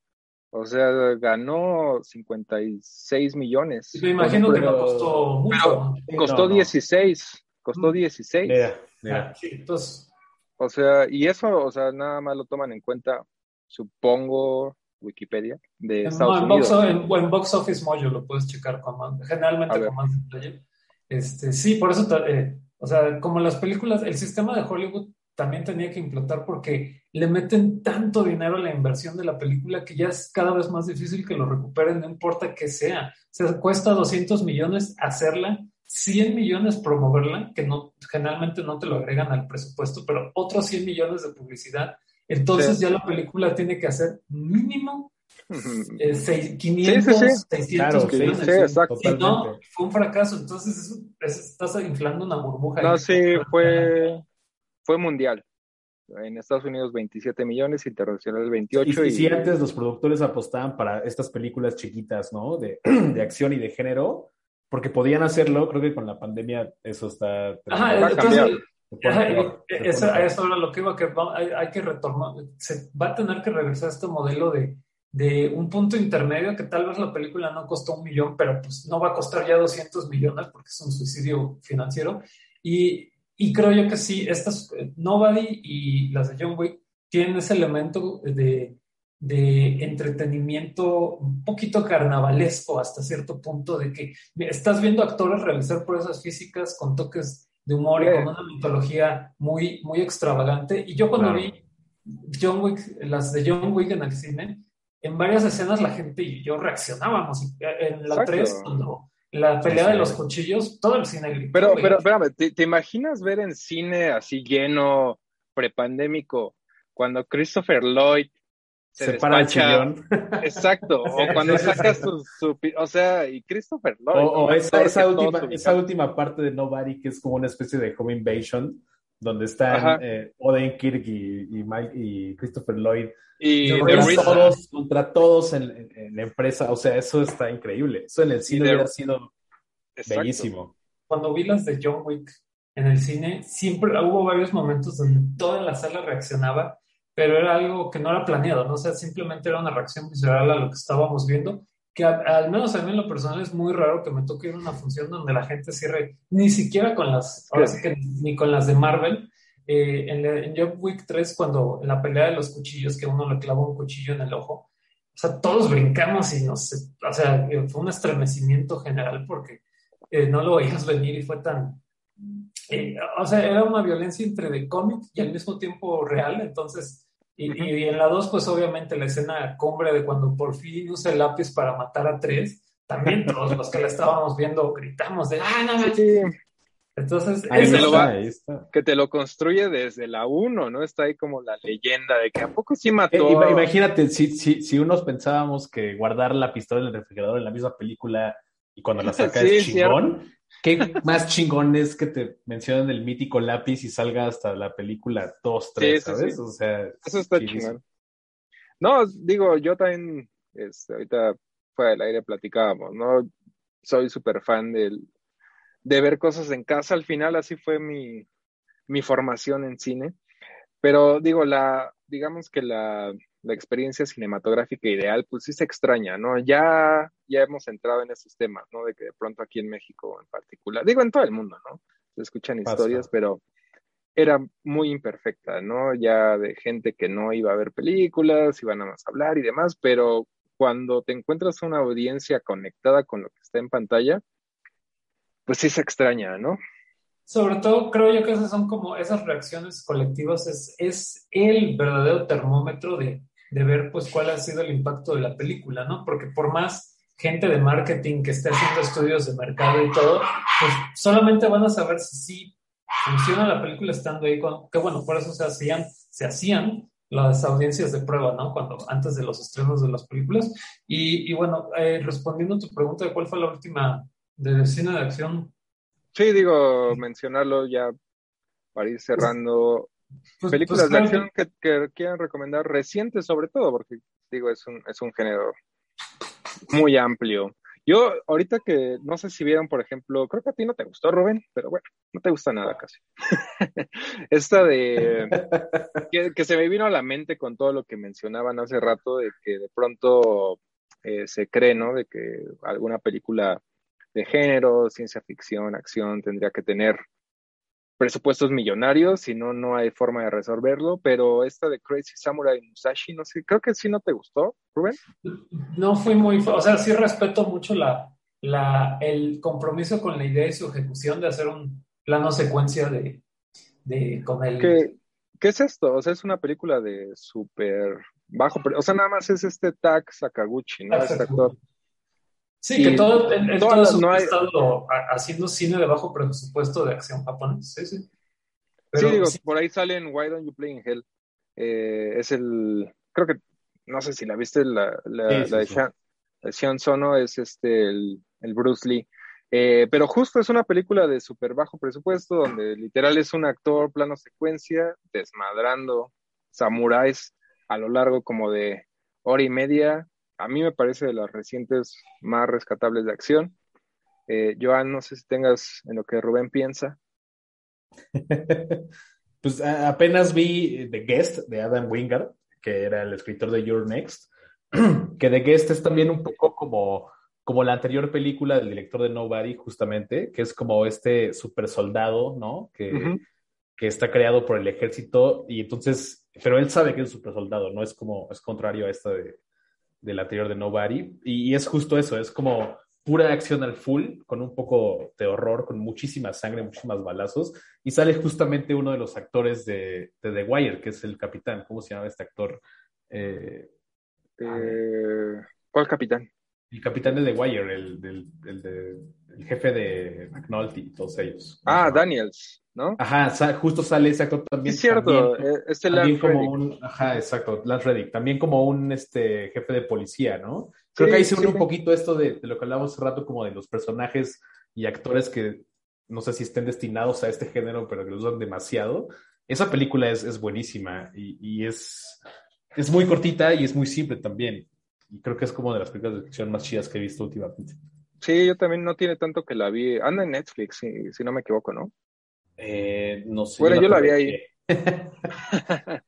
Speaker 1: O sea, ganó 56 millones.
Speaker 2: Me imagino que no costó mucho.
Speaker 1: costó 16. Costó 16.
Speaker 3: Mira, mira. Ah,
Speaker 2: sí, entonces.
Speaker 1: O sea, y eso, o sea, nada más lo toman en cuenta, supongo, Wikipedia de Estados Unidos.
Speaker 2: en, Box Office Mojo lo puedes checar con generalmente con más detalle. Este, sí, por eso, eh, o sea, como las películas, el sistema de Hollywood también tenía que implotar porque le meten tanto dinero a la inversión de la película que ya es cada vez más difícil que lo recuperen, no importa qué sea. O sea, cuesta 200 millones hacerla, 100 millones promoverla, que no, generalmente no te lo agregan al presupuesto, pero otros 100 millones de publicidad. Entonces ya la película tiene que hacer mínimo *laughs* 500, 600 millones. Si no, fue un fracaso. Entonces eso, estás inflando una burbuja.
Speaker 1: No, sí, fue fue mundial. En Estados Unidos 27 millones, internacional 28.
Speaker 3: Y, si antes los productores apostaban para estas películas chiquitas, ¿no? De, *clears throat* de, acción y de género, porque podían hacerlo, creo que con la pandemia eso está...
Speaker 2: Ajá, entonces, eso, eso era lo que iba, que hay, que retornar, se va a tener que regresar a este modelo de, de un punto intermedio que tal vez la película no costó un millón, pero pues no va a costar ya 200 millones porque es un suicidio financiero. Y y creo yo que sí, estas eh, Nobody y las de John Wick tienen ese elemento de, de entretenimiento un poquito carnavalesco hasta cierto punto, de que estás viendo actores realizar pruebas físicas con toques de humor y con una mitología muy, muy extravagante. Y yo cuando vi John Wick, las de John Wick en el cine, en varias escenas la gente y yo reaccionábamos. En la 3, cuando la pelea de los cuchillos, todo el cine
Speaker 1: Pero, pero, espérame, ¿te, imaginas ver en cine así lleno, prepandémico, cuando Christopher Lloyd
Speaker 3: se, para el chillón?
Speaker 1: Exacto, o *laughs* cuando sacas su, o sea, y Christopher Lloyd.
Speaker 3: O, esa, esa, última, esa última parte de Nobody, que es como una especie de home invasion, donde están eh, Oden Kirk y, Mike, y Christopher Lloyd
Speaker 1: y
Speaker 3: contra todos, contra todos en, la empresa. O sea, eso está increíble. Eso en el cine hubiera sido bellísimo.
Speaker 2: cuando vi las de John Wick en el cine, siempre hubo varios momentos donde toda la sala reaccionaba, pero era algo que no era planeado, ¿no? O sea, simplemente era una reacción visceral a lo que estábamos viendo, que al menos a mí en lo personal es muy raro que me toque ir a una función donde la gente cierre, ni siquiera con las, ahora sí que ni con las de Marvel, eh, en, en John Wick 3, cuando en la pelea de los cuchillos, que uno le clavó un cuchillo en el ojo, o sea, todos brincamos y nos, o sea, fue un estremecimiento general porque eh, no lo veías venir y fue tan, eh, o sea, era una violencia entre de cómic y al mismo tiempo real, entonces, y, y en la 2, pues obviamente la escena cumbre de cuando por fin usa el lápiz para matar a tres, también *laughs* todos los que la estábamos viendo gritamos de, ah, no, no, sí. Entonces,
Speaker 1: ahí te lo va, que te lo construye desde la 1, ¿no? Está ahí como la leyenda de que a poco sí mató.
Speaker 3: Eh, imagínate, si, si, si unos pensábamos que guardar la pistola en el refrigerador en la misma película y cuando la sacas *laughs* sí, es chingón, ¿qué más chingón es que te mencionen el mítico lápiz y salga hasta la película 2, 3, ¿sabes? O sea,
Speaker 1: eso está chingón. No, digo, yo también, este, ahorita fuera del aire platicábamos, ¿no? Soy súper fan del de ver cosas en casa. Al final así fue mi, mi formación en cine. Pero digo, la, digamos que la, la, experiencia cinematográfica ideal, pues sí se extraña, ¿no? Ya, ya hemos entrado en esos temas, ¿no? De que de pronto aquí en México en particular, digo en todo el mundo, ¿no? Se escuchan historias, pero era muy imperfecta, ¿no? Ya de gente que no iba a ver películas, iban a más hablar y demás, pero cuando te encuentras una audiencia conectada con lo que está en pantalla, pues sí se extraña, ¿no?
Speaker 2: Sobre todo creo yo que esas son como esas reacciones colectivas, es, es el verdadero termómetro de, de ver pues cuál ha sido el impacto de la película, ¿no? Porque por más gente de marketing que esté haciendo estudios de mercado y todo, pues solamente van a saber si sí funciona la película estando ahí, con, que bueno, por eso se hacían, se hacían las audiencias de prueba, ¿no? Cuando, antes de los estrenos de las películas. Y, y bueno, eh, respondiendo a tu pregunta de cuál fue la última de cine de acción.
Speaker 1: Sí, digo, mencionarlo ya para ir cerrando. Pues, películas pues, de acción que, que, quieran recomendar recientes sobre todo, porque digo, es un, es un género muy amplio. Yo, ahorita que no sé si vieron, por ejemplo, creo que a ti no te gustó, Rubén, pero bueno, no te gusta nada casi. *laughs* Esta de que, que, se me vino a la mente con todo lo que mencionaban hace rato, de que de pronto eh, se cree, ¿no? De que alguna película de género, ciencia ficción, acción, tendría que tener presupuestos millonarios, si no, no hay forma de resolverlo, pero esta de Crazy Samurai Musashi, no sé, creo que sí no te gustó, Rubén.
Speaker 2: No fui muy, o sea, sí respeto mucho la, la, el compromiso con la idea y su ejecución de hacer un plano secuencia de, de con el...
Speaker 1: ¿Qué, ¿Qué es esto? O sea, es una película de súper bajo, o sea, nada más es este Tak Sakaguchi, ¿no? Este actor
Speaker 2: Sí, que todo, el, todo no hay... estado haciendo cine de bajo presupuesto de acción japonés. Sí, sí.
Speaker 1: sí, digo, por ahí salen Why Don't You Play in Hell. Eh, es el, creo que, no sé si la viste, la, la, sí, la sí, de Sean Sono es este, el, el Bruce Lee. Eh, pero justo es una película de súper bajo presupuesto, donde literal es un actor plano secuencia, desmadrando samuráis a lo largo como de hora y media, a mí me parece de las recientes más rescatables de acción. Eh, Joan, no sé si tengas en lo que Rubén piensa. *laughs*
Speaker 3: pues apenas vi The Guest de Adam Wingard, que era el escritor de Your Next, *clears throat* que The Guest es también un poco como, como la anterior película del director de Nobody, justamente, que es como este super soldado, ¿no? Que, uh -huh. que está creado por el ejército y entonces, pero él sabe que es un super soldado, ¿no? Es como, es contrario a esta de, del anterior de Nobody. Y, es justo eso, es como pura acción al full, con un poco de horror, con muchísima sangre, muchísimos balazos. Y sale justamente uno de los actores de, de The Wire, que es el capitán. ¿Cómo se llama este actor?
Speaker 1: Eh, eh, ¿Cuál capitán?
Speaker 3: El capitán de The Wire, el, el, el, de, el jefe de McNulty, todos ellos.
Speaker 1: Ah, Daniels. ¿no?
Speaker 3: Ajá, justo sale ese actor también.
Speaker 1: Es cierto,
Speaker 3: también,
Speaker 1: es el
Speaker 3: también como Reddick. un, ajá, exacto, Lance Reddick, también como un este jefe de policía, ¿no? Creo sí, que ahí se une sí. un poquito esto de, de, lo que hablábamos hace rato, como de los personajes y actores que no sé si estén destinados a este género, pero que lo usan demasiado. Esa película es, es buenísima y, y, es, es muy cortita y es muy simple también. Y creo que es como de las películas de ficción más chidas que he visto últimamente.
Speaker 1: Sí, yo también no tiene tanto que la vi. Anda en Netflix, si, si no me equivoco, ¿no?
Speaker 3: Eh, no sé.
Speaker 1: Bueno, yo la vi ahí. *laughs*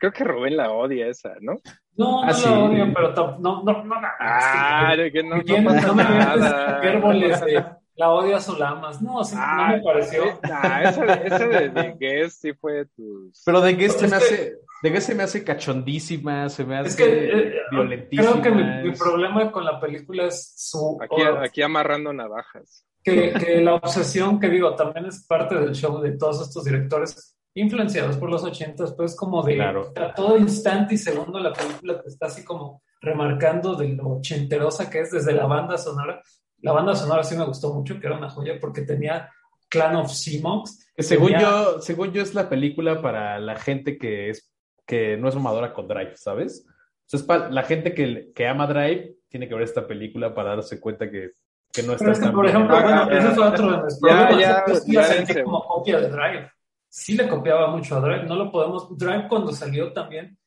Speaker 1: Creo que Rubén la odia esa, ¿no?
Speaker 2: No, no
Speaker 3: Ah, sí.
Speaker 2: la odio, pero no, no, no, no.
Speaker 1: Ah, de que no, no
Speaker 2: ¿Quién-
Speaker 1: pasa
Speaker 2: no me
Speaker 1: nada.
Speaker 2: la odias o la amas. No, sí,
Speaker 1: Ah,
Speaker 2: no me pareció.
Speaker 1: nah, esa, de- esa de, de Guess sí fue de tus...
Speaker 3: Pero de Guess se me
Speaker 2: que-
Speaker 3: hace, se me hace cachondísima, se me hace
Speaker 2: Es que eh,
Speaker 3: violentísima.
Speaker 2: creo que mi, problema con la película es su
Speaker 1: Aquí, amarrando navajas.
Speaker 2: que, que la obsesión que digo también es parte del show de todos estos directores influenciados por los ochentas, pues como de
Speaker 3: Claro.
Speaker 2: a todo instante y segundo la película te está así como remarcando de lo ochenterosa que es desde la banda sonora. La banda sonora sí me gustó mucho, que era una joya porque tenía Clan of Seamox.
Speaker 3: Que según
Speaker 2: tenía-
Speaker 3: yo, según yo es la película para la gente que es que no es mamadora con Drive, ¿sabes? O sea, es para la gente que, que ama Drive tiene que ver esta película para darse cuenta que, que no está
Speaker 2: es que,
Speaker 3: tan
Speaker 2: por
Speaker 3: bien.
Speaker 2: ejemplo,
Speaker 1: Ah,
Speaker 2: bueno,
Speaker 1: ya.
Speaker 2: ese fue otro de mis
Speaker 1: Ya,
Speaker 2: problemas.
Speaker 1: ya,
Speaker 2: sí
Speaker 1: ya
Speaker 2: sentí como copia de Drive. Sí le copiaba mucho a Drive. No lo podemos. Drive, cuando salió también,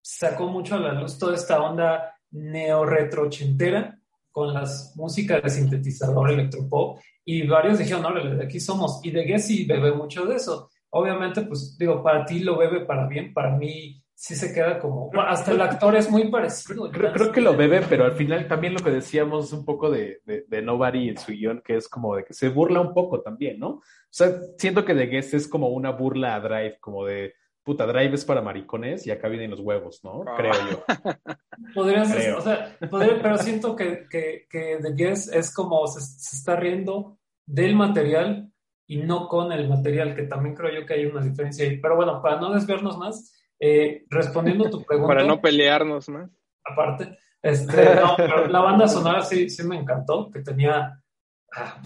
Speaker 2: sacó mucho a la luz toda esta onda neo-retro ochentera con las músicas de sintetizador electropop. Y varios dijeron, órale, de aquí somos. Y de Guess sí bebe mucho de eso. Obviamente, pues digo, para ti lo bebe para bien, para mí sí se queda como. bueno, hasta el actor es muy parecido.
Speaker 3: Creo, creo que lo bebe, pero al final también lo que decíamos un poco de, de, de Nobody en su guion, que es como de que se burla un poco también, ¿no? O sea, siento que The Guest es como una burla a Drive, como de, puta, Drive es para maricones y acá vienen los huevos, ¿no?
Speaker 1: Ah.
Speaker 3: Creo yo. *laughs*
Speaker 2: Podría ser,
Speaker 3: Creo.
Speaker 2: o sea, podría- pero siento que, que, que The Guess es como se, se está riendo del material y no con el material, que también creo yo que hay una diferencia ahí. Pero bueno, para no desviarnos más, eh, respondiendo a tu *laughs* pregunta,
Speaker 1: Para no pelearnos más.
Speaker 2: aparte, este, no, pero la banda sonora sí, sí me encantó, que tenía ah,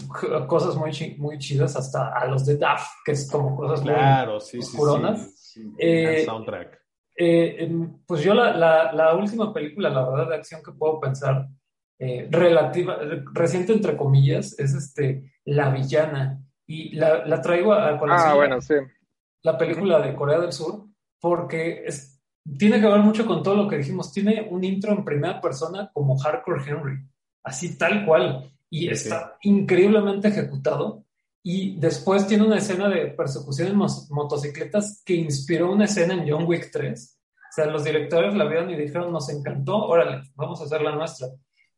Speaker 2: cosas muy, chi- muy chidas, hasta a los de Daft, que es como cosas muy...
Speaker 3: Claro, sí, sí, sí.
Speaker 2: oscuronas.
Speaker 3: sí.
Speaker 2: Eh,
Speaker 3: El soundtrack.
Speaker 2: Eh, pues yo la, la, la última película, la verdad, de acción que puedo pensar, eh, relativa, re- reciente entre comillas, es este, La Villana. Y la, la traigo a colación,
Speaker 1: Ah, bueno, sí.
Speaker 2: la película de Corea del Sur, porque es, tiene que ver mucho con todo lo que dijimos. Tiene un intro en primera persona como Hardcore Henry, así tal cual, y
Speaker 3: Sí,
Speaker 2: está increíblemente ejecutado. Y después tiene una escena de persecución en mos- motocicletas que inspiró una escena en John Wick 3. O sea, los directores la vieron y dijeron, nos encantó, órale, vamos a hacer la nuestra.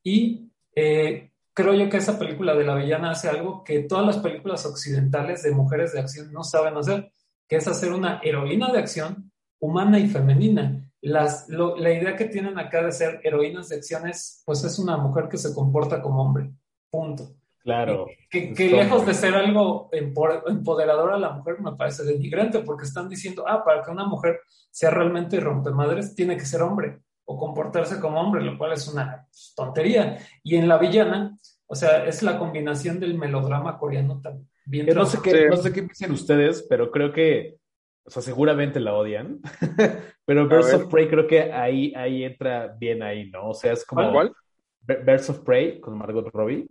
Speaker 2: Y eh, creo yo que esa película de la villana hace algo que todas las películas occidentales de mujeres de acción no saben hacer, que es hacer una heroína de acción humana y femenina. Las, lo- la idea que tienen acá de ser heroínas de acción es, pues es una mujer que se comporta como hombre, punto.
Speaker 3: Claro.
Speaker 2: Que, lejos de ser algo empo- empoderador a la mujer me parece denigrante porque están diciendo, ah, para que una mujer sea realmente rompemadres tiene que ser hombre o comportarse como hombre, lo cual es una tontería. Y en La Villana, o sea, es la combinación del melodrama coreano tan bien
Speaker 3: Que no sé qué,
Speaker 1: Sí.
Speaker 3: no sé qué piensan ustedes, pero creo que, o sea, seguramente la odian. *laughs* pero Birds
Speaker 1: ver.
Speaker 3: of Prey creo que ahí, ahí entra bien ahí, ¿no? O sea, es como Birds of Prey con Margot Robbie.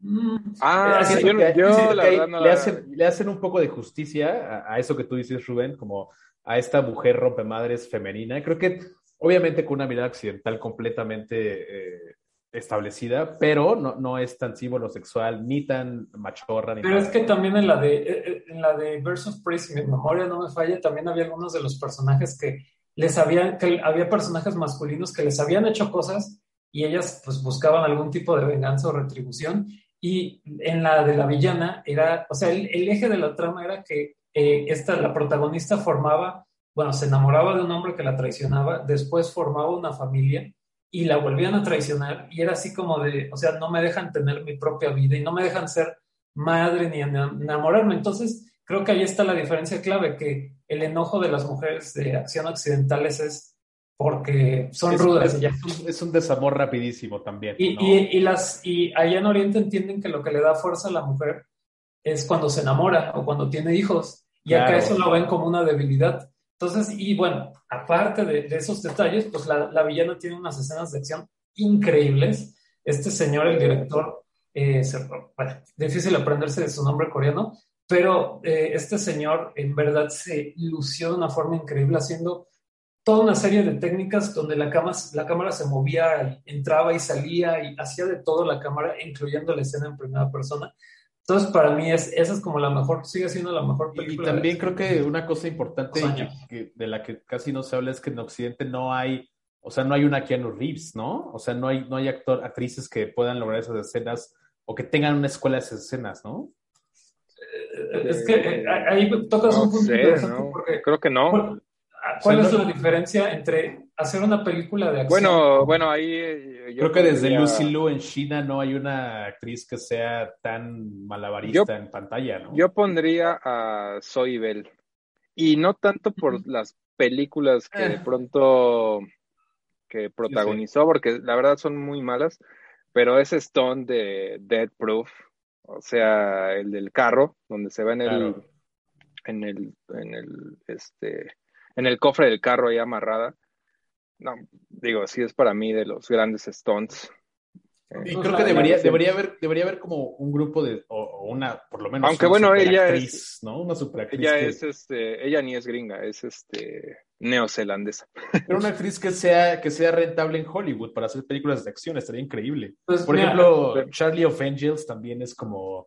Speaker 2: Mm,
Speaker 1: Ah,
Speaker 2: eh,
Speaker 1: sí, yo, la verdad no
Speaker 3: le,
Speaker 1: la-
Speaker 3: hacen, le hacen un poco de justicia a, a eso que tú dices, Rubén, como a esta mujer rompemadres femenina. Creo que, obviamente, con una mirada occidental completamente eh, establecida, pero no, no es tan sexual ni tan machorra. Ni
Speaker 2: Pero
Speaker 3: nada.
Speaker 2: es que también en la de eh, eh, en la de Birds of Prey, si mi memoria no me falla, también había algunos de los personajes que les habían, que había personajes masculinos que les habían hecho cosas y ellas pues buscaban algún tipo de venganza o retribución. Y en la de la villana era, o sea, el, el eje de la trama era que eh, esta, la protagonista formaba, bueno, se enamoraba de un hombre que la traicionaba, después formaba una familia y la volvían a traicionar y era así como de, o sea, no me dejan tener mi propia vida y no me dejan ser madre ni ena- enamorarme. Entonces, creo que ahí está la diferencia clave, que el enojo de las mujeres de acción occidentales es porque son
Speaker 3: es,
Speaker 2: rudas
Speaker 3: es-
Speaker 2: y ya.
Speaker 3: es un, es un desamor rapidísimo también.
Speaker 2: Y,
Speaker 3: ¿no?
Speaker 2: y- y las, y allá en Oriente entienden que lo que le da fuerza a la mujer es cuando se enamora o cuando tiene hijos. Y acá
Speaker 3: Claro.
Speaker 2: eso lo ven como una debilidad. Entonces, y bueno, aparte de, esos detalles, pues la, la villana tiene unas escenas de acción increíbles. Este señor, el director, eh, bueno, difícil aprenderse de su nombre coreano, pero eh, este señor en verdad se lució de una forma increíble haciendo toda una serie de técnicas donde la, cama, la cámara se movía, entraba y salía y hacía de todo la cámara, incluyendo la escena en primera persona. Entonces, para mí, es, esa es como la mejor, sigue siendo la mejor
Speaker 3: película. Y también creo que una cosa importante de la que casi no se habla es que en Occidente no hay, o sea, no hay una Keanu Reeves, ¿no? O sea, no hay, no hay actor, actrices que puedan lograr esas escenas o que tengan una escuela de esas escenas, ¿no?
Speaker 2: Eh, es que eh, ahí tocas un punto
Speaker 1: interesante porque creo que no.
Speaker 2: ¿Cuál es la diferencia entre hacer una película de acción?
Speaker 1: Bueno, bueno, ahí eh,
Speaker 3: creo que desde Lucy Liu en China no hay una actriz que sea tan malabarista en pantalla, ¿no?
Speaker 1: Yo pondría a Zoe Bell y no tanto por las películas que de pronto que protagonizó, porque la verdad son muy malas, pero ese Stone de Dead Proof, o sea, el del carro, donde se ve en el, en el, en el, este, en el cofre del carro ahí amarrada. No, digo, sí es para mí de los grandes stunts.
Speaker 3: Y creo que debería, debería haber, debería haber como un grupo de, o, una, por lo menos.
Speaker 1: Aunque bueno, ella es,
Speaker 3: ¿no? Una superactriz.
Speaker 1: Ella es, este, ella ni es gringa, es este neozelandesa. *laughs*
Speaker 3: Pero una actriz que sea, que sea rentable en Hollywood para hacer películas de acción, estaría increíble. Pues por ejemplo, Charlie of Angels también es como,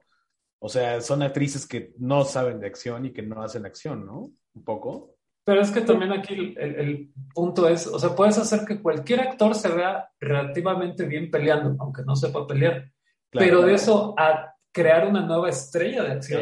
Speaker 3: o sea, son actrices que no saben de acción y que no hacen acción, ¿no? Un poco.
Speaker 2: Pero es que también aquí el, punto es, o sea, puedes hacer que cualquier actor se vea relativamente bien peleando, aunque no sepa pelear. pero de eso a crear una nueva estrella de acción,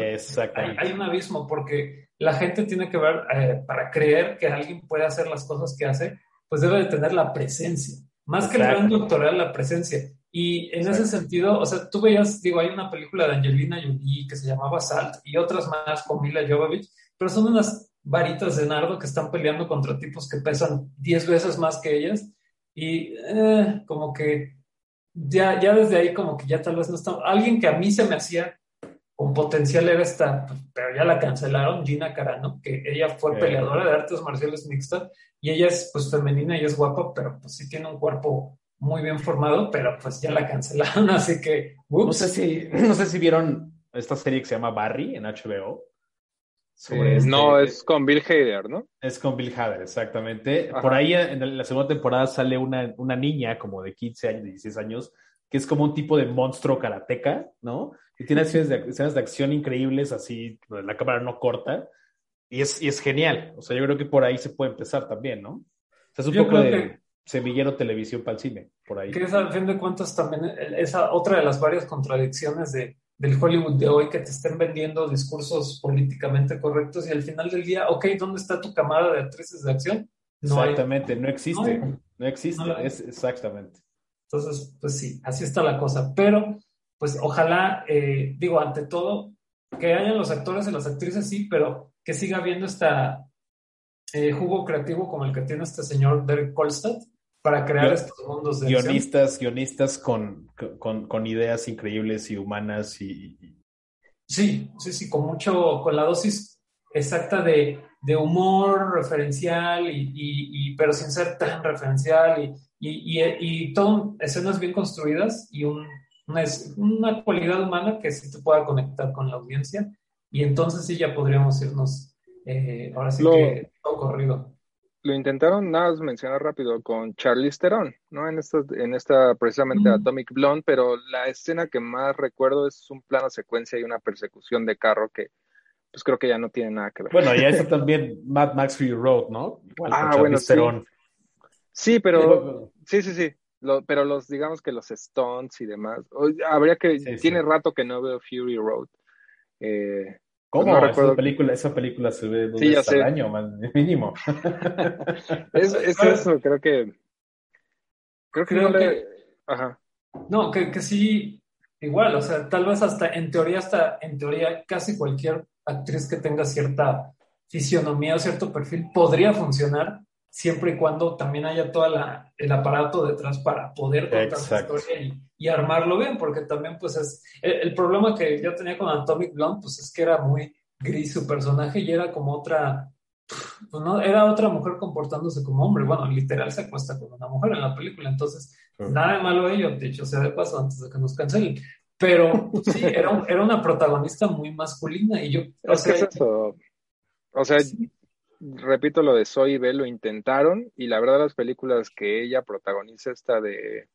Speaker 2: hay, hay, un abismo, porque la gente tiene que ver, eh, para creer que alguien puede hacer las cosas que hace, pues debe de tener la presencia. Más que el gran doctoral, la presencia. Y en ese sentido, o sea, tú veías, digo, hay una película de Angelina Jolie que se llamaba Salt y otras más con Mila Jovovich, pero son unas varitas de nardo que están peleando contra tipos que pesan 10 veces más que ellas. Y eh, como que ya, ya desde ahí como que ya tal vez no está... Alguien que a mí se me hacía con potencial era esta, pero ya la cancelaron, Gina Carano, que ella fue peleadora de artes marciales mixtas y ella es pues femenina y es guapa, pero pues sí tiene un cuerpo muy bien formado, pero pues ya la cancelaron, *laughs* así que...
Speaker 3: No sé, si, no sé si vieron esta serie que se llama Barry en HBO.
Speaker 1: Este no, es con Bill Hader, ¿no?
Speaker 3: Es con Bill Hader, exactamente. Por ahí en la segunda temporada sale una, una niña como de 15 años, 16 años, que es como un tipo de monstruo karateca, ¿no? Y tiene escenas de, escenas de acción increíbles, así, la cámara no corta, y es, y es genial. O sea, yo creo que por ahí se puede empezar también, ¿no? O sea, es un poco de semillero televisión para el cine, por ahí.
Speaker 2: Que es, al fin de cuentas, también esa otra de las varias contradicciones de del Hollywood de hoy que te estén vendiendo discursos políticamente correctos y al final del día, ok, ¿dónde está tu camada de actrices de acción?
Speaker 3: No exactamente, no existe, no, existe, es exactamente.
Speaker 2: Entonces, pues sí, así está la cosa, pero pues ojalá, eh, digo, ante todo, que hayan los actores y las actrices, sí, pero que siga habiendo esta eh, jugo creativo como el que tiene este señor Derek Kolstad, para crear estos mundos de
Speaker 3: guionistas, guionistas con, con, ideas increíbles y humanas y,
Speaker 2: Sí, sí, sí, con mucho, con la dosis exacta de, humor referencial y, pero sin ser tan referencial y, y, y, todo escenas bien construidas y un, una, una, cualidad humana que sí te pueda conectar con la audiencia. Y entonces sí ya podríamos irnos eh, ahora sí que todo corrido
Speaker 1: lo intentaron, nada más mencionar rápido, con Charlize Theron, ¿no? En esta, en esta precisamente Atomic Blonde, pero la escena que más recuerdo es un plano secuencia y una persecución de carro que, pues creo que ya no tiene nada que ver.
Speaker 3: Bueno, ya está *laughs* también Mad Max Fury Road, ¿no?
Speaker 1: ah, bueno, sí. Sí, pero, sí, sí, sí. pero los, digamos que los stunts y demás, habría que, tiene rato que no veo Fury Road. Eh,
Speaker 3: ¿Cómo? esa, película, esa película se ve dos veces al año, mínimo. *laughs*
Speaker 1: es, eso, creo que. Creo que no le. Ajá.
Speaker 2: No, que, que sí, igual, o sea, tal vez hasta en teoría, hasta en teoría, casi cualquier actriz que tenga cierta fisionomía o cierto perfil podría funcionar siempre y cuando también haya todo el aparato detrás para poder contar la historia y, armarlo bien, porque también pues es el, problema que yo tenía con Atomic Blonde, pues es que era muy gris su personaje y era como otra, pues no, era otra mujer comportándose como hombre, bueno, literal se acuesta con una mujer en la película, entonces nada de malo ello, dicho sea de paso, antes de que nos cancelen. Pero sí, era, era una protagonista muy masculina y yo...
Speaker 1: Es que es eso. O sea, repito lo de Zoe Bell, lo intentaron y la verdad las películas que ella protagoniza, esta de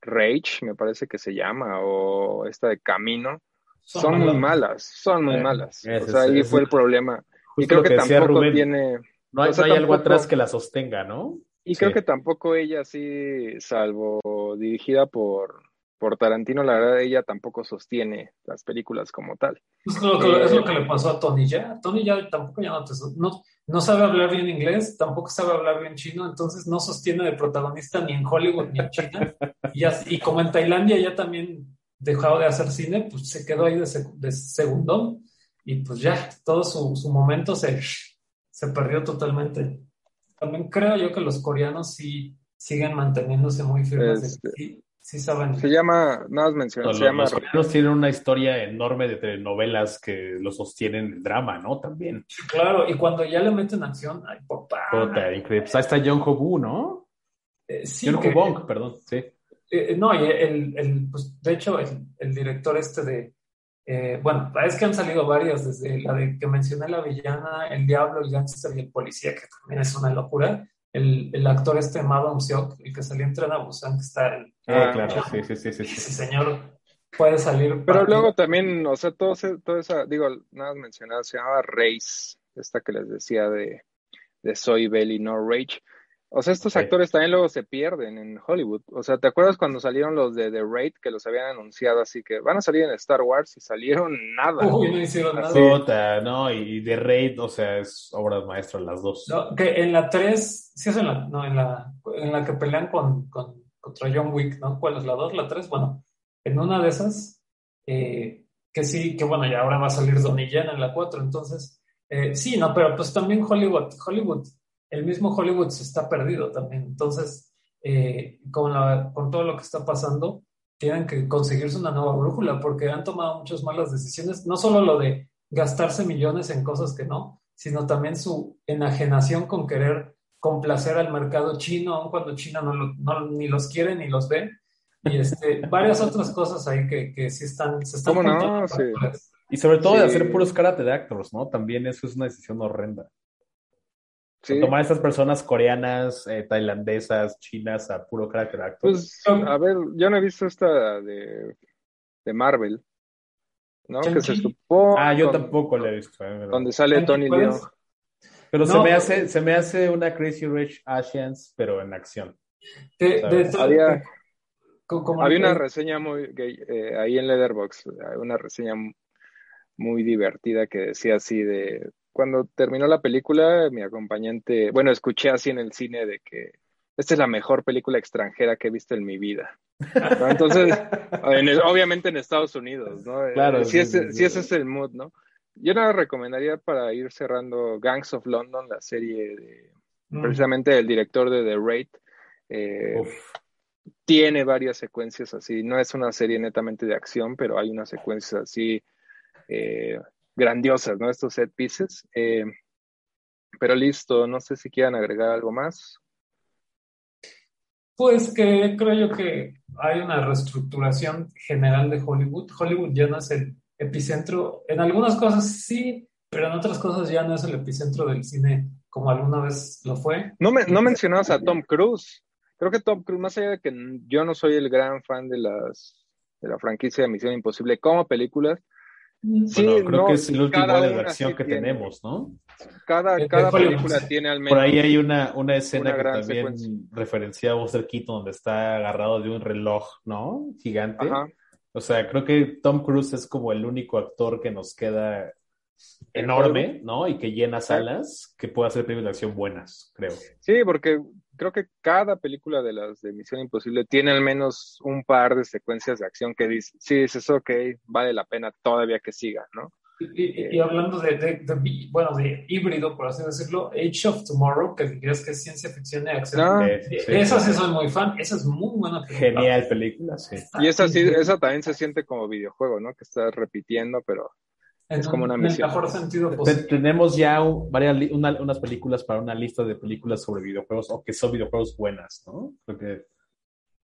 Speaker 1: Rage, me parece que se llama, o esta de Camino, son, muy malas, son muy malas. o sea, ahí fue el problema. Y creo que, tampoco tiene...
Speaker 3: No hay, algo atrás que la sostenga, ¿no?
Speaker 1: Y creo que tampoco ella sí, salvo dirigida por, por Tarantino, la verdad ella tampoco sostiene las películas como tal.
Speaker 2: Es lo que, es lo que le pasó a Tony ya. Tony ya tampoco ya no, no, sabe hablar bien inglés, tampoco sabe hablar bien chino, entonces no sostiene de protagonista ni en Hollywood ni en China. y, y como en Tailandia ya también dejado de hacer cine, pues se quedó ahí de, de segundón y pues ya todo su, su momento se, se perdió totalmente. También creo yo que los coreanos sí siguen manteniéndose muy firmes. Este, sí, saben.
Speaker 1: Se llama, nada más mencionar, se llama...
Speaker 3: Los coreanos tienen una historia enorme de telenovelas que lo sostienen el drama, ¿no? También.
Speaker 2: Claro, y cuando ya le meten acción, ay, papá.
Speaker 3: increíble. Pues ahí está John Ho-Woo, ¿no?
Speaker 2: Eh, sí,
Speaker 3: John Ho-Bong, perdón, sí.
Speaker 2: Eh, no, y el, el, pues, de hecho, el, director este de, eh, bueno, es que han salido varias, desde la de que mencioné la villana, el diablo, el gangster y el policía, que también es una locura. El, el actor este, Madon Seok, el que salió en Tren a Busan, que está
Speaker 3: en... Ah, claro, sí, sí, sí, sí,
Speaker 2: Ese señor puede salir...
Speaker 1: Pero luego también, o sea, todo, todo esa, digo, nada mencionado, se llamaba Race, esta que les decía de, de Soy Belly, no Rage. O sea, estos actores también luego se pierden en Hollywood. O sea, ¿te acuerdas cuando salieron los de The Raid que los habían anunciado así que van a salir en Star Wars y salieron nada?
Speaker 2: Uy, no hicieron nada.
Speaker 3: no, y The Raid, o sea, es obras maestras las dos.
Speaker 2: No, que en la 3, sí es en la, no, en la, en la que pelean con, con, contra John Wick, ¿no? ¿Cuál es la 2? La 3, bueno, en una de esas, eh, que sí, que bueno, ya ahora va a salir Donnie Yen en la 4, entonces, eh, sí, no, pero pues también Hollywood, Hollywood el mismo Hollywood se está perdido también. Entonces, eh, con, con todo lo que está pasando, tienen que conseguirse una nueva brújula porque han tomado muchas malas decisiones, no solo lo de gastarse millones en cosas que no, sino también su enajenación con querer complacer al mercado chino, aun cuando China no, ni los quiere ni los ve. Y este, *laughs* varias otras cosas ahí que, que sí están, se están
Speaker 1: ¿Cómo
Speaker 3: Y sobre todo de hacer puros karate de actors, ¿no? También eso es una decisión horrenda. Tomar a estas personas coreanas, eh, tailandesas, chinas a puro carácter actor.
Speaker 1: Pues, a ver, yo no he visto esta de, de Marvel, ¿no? Que se supone.
Speaker 3: Ah, yo tampoco la he visto. Eh,
Speaker 1: donde sale Tony Leung.
Speaker 3: Pero se, me hace, se me hace una Crazy Rich Asians, pero en acción.
Speaker 1: había, había una reseña muy eh, ahí en Leatherbox, una reseña muy divertida que decía así de cuando terminó la película, mi acompañante, bueno, escuché así en el cine de que esta es la mejor película extranjera que he visto en mi vida. Entonces, *laughs* obviamente en Estados Unidos, ¿no? Eh, claro. Si, ese, es el mood, ¿no? Yo la recomendaría para ir cerrando Gangs of London, la serie de, mm. precisamente del director de The Raid. Eh, tiene varias secuencias así. No es una serie netamente de acción, pero hay unas secuencias así eh, grandiosas, ¿no? Estos set pieces. Eh, pero listo, no sé si quieran agregar algo más.
Speaker 2: Pues que creo yo que hay una reestructuración general de Hollywood. Hollywood ya no es el epicentro, en algunas cosas sí, pero en otras cosas ya no es el epicentro del cine como alguna vez lo fue.
Speaker 1: No, me, no mencionabas a Tom Cruise. Creo que Tom Cruise, más allá de que yo no soy el gran fan de las de la franquicia de Misión Imposible como películas,
Speaker 3: Sí, creo que es el último de versión que tenemos, ¿no?
Speaker 1: Cada, cada película tiene al menos.
Speaker 3: Por ahí hay una, una escena que también referencia a Buster Keaton, donde está agarrado de un reloj, ¿no? Gigante. O sea, creo que Tom Cruise es como el único actor que nos queda enorme, ¿no? Y que llena salas, que puede hacer películas de acción buenas, creo.
Speaker 1: Sí, porque creo que cada película de las de Misión Imposible tiene al menos un par de secuencias de acción que dice, sí, dices, ok, vale la pena todavía que siga, ¿no?
Speaker 2: Y, hablando de, bueno, de híbrido, por así decirlo, Age of Tomorrow, que dirías que es ciencia ficción y acción. Ah, esa sí soy muy fan, esa es muy buena
Speaker 3: película. Genial película, sí.
Speaker 1: Y esa sí, esa también se siente como videojuego, ¿no? Que estás repitiendo, pero es como una misión.
Speaker 2: mejor sentido
Speaker 3: Tenemos ya varias, unas películas para una lista de películas sobre videojuegos o que son videojuegos buenas, ¿no? Creo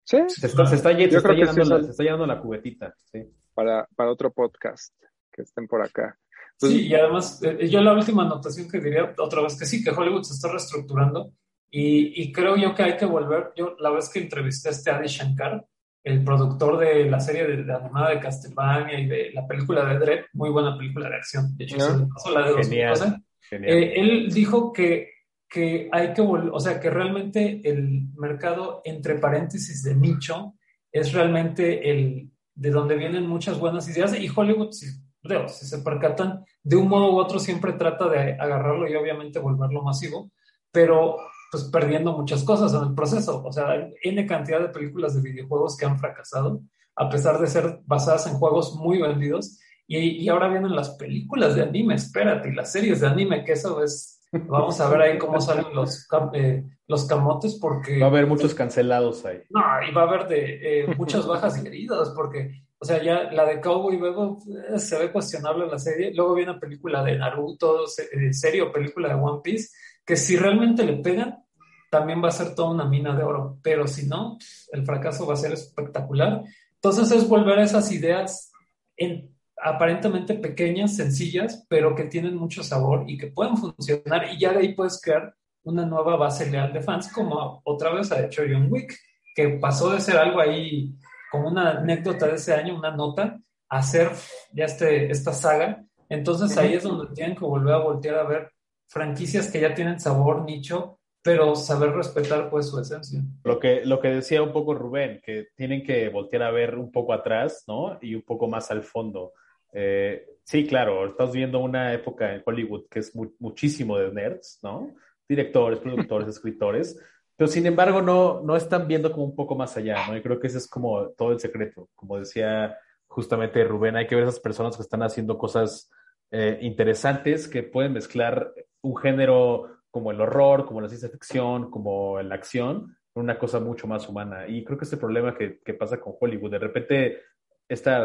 Speaker 1: sí.
Speaker 3: Se está, se está, llenando, la, cubetita, sí.
Speaker 1: Para, para otro podcast que estén por acá.
Speaker 2: Pues sí, y además, eh, yo la última anotación que diría otra vez que sí, que Hollywood se está reestructurando y, y creo yo que hay que volver. Yo la vez que entrevisté a este Adi Shankar, el productor de la serie de, animada de Castlevania y de la película de Dredd, muy buena película de acción, de hecho, ah, la de genial, eh, él dijo que, que hay que o sea, que realmente el mercado, entre paréntesis, de nicho, es realmente el de donde vienen muchas buenas ideas y Hollywood, si, si se percatan, de un modo u otro siempre trata de agarrarlo y obviamente volverlo masivo, pero pues perdiendo muchas cosas en el proceso. O sea, hay N cantidad de películas de videojuegos que han fracasado, a pesar de ser basadas en juegos muy vendidos. Y, ahora vienen las películas de anime, espérate, y las series de anime, que eso es, vamos a ver ahí cómo salen los, eh, los camotes, porque...
Speaker 3: Va a haber muchos cancelados ahí.
Speaker 2: No, y va a haber de eh, muchas bajas y heridas, porque, o sea, ya la de Cowboy Bebop eh, se ve cuestionable la serie, luego viene la película de Naruto, serie o película de One Piece, que si realmente le pegan, también va a ser toda una mina de oro, pero si no, el fracaso va a ser espectacular. Entonces es volver a esas ideas en, aparentemente pequeñas, sencillas, pero que tienen mucho sabor y que pueden funcionar y ya de ahí puedes crear una nueva base leal de fans, como otra vez ha hecho John Wick, que pasó de ser algo ahí como una anécdota de ese año, una nota, a ser ya este, esta saga. Entonces ahí es donde tienen que volver a voltear a ver franquicias que ya tienen sabor, nicho, pero saber respetar pues su esencia.
Speaker 3: Lo que, lo que decía un poco Rubén, que tienen que voltear a ver un poco atrás, ¿no? Y un poco más al fondo. Eh, sí, claro, estamos viendo una época en Hollywood que es muchísimo de nerds, ¿no? Directores, productores, *laughs* escritores, pero sin embargo no, no están viendo como un poco más allá, ¿no? Y creo que ese es como todo el secreto. Como decía justamente Rubén, hay que ver esas personas que están haciendo cosas eh, interesantes que pueden mezclar un género como el horror, como la ciencia ficción, como la acción, una cosa mucho más humana. Y creo que este problema que, pasa con Hollywood, de repente esta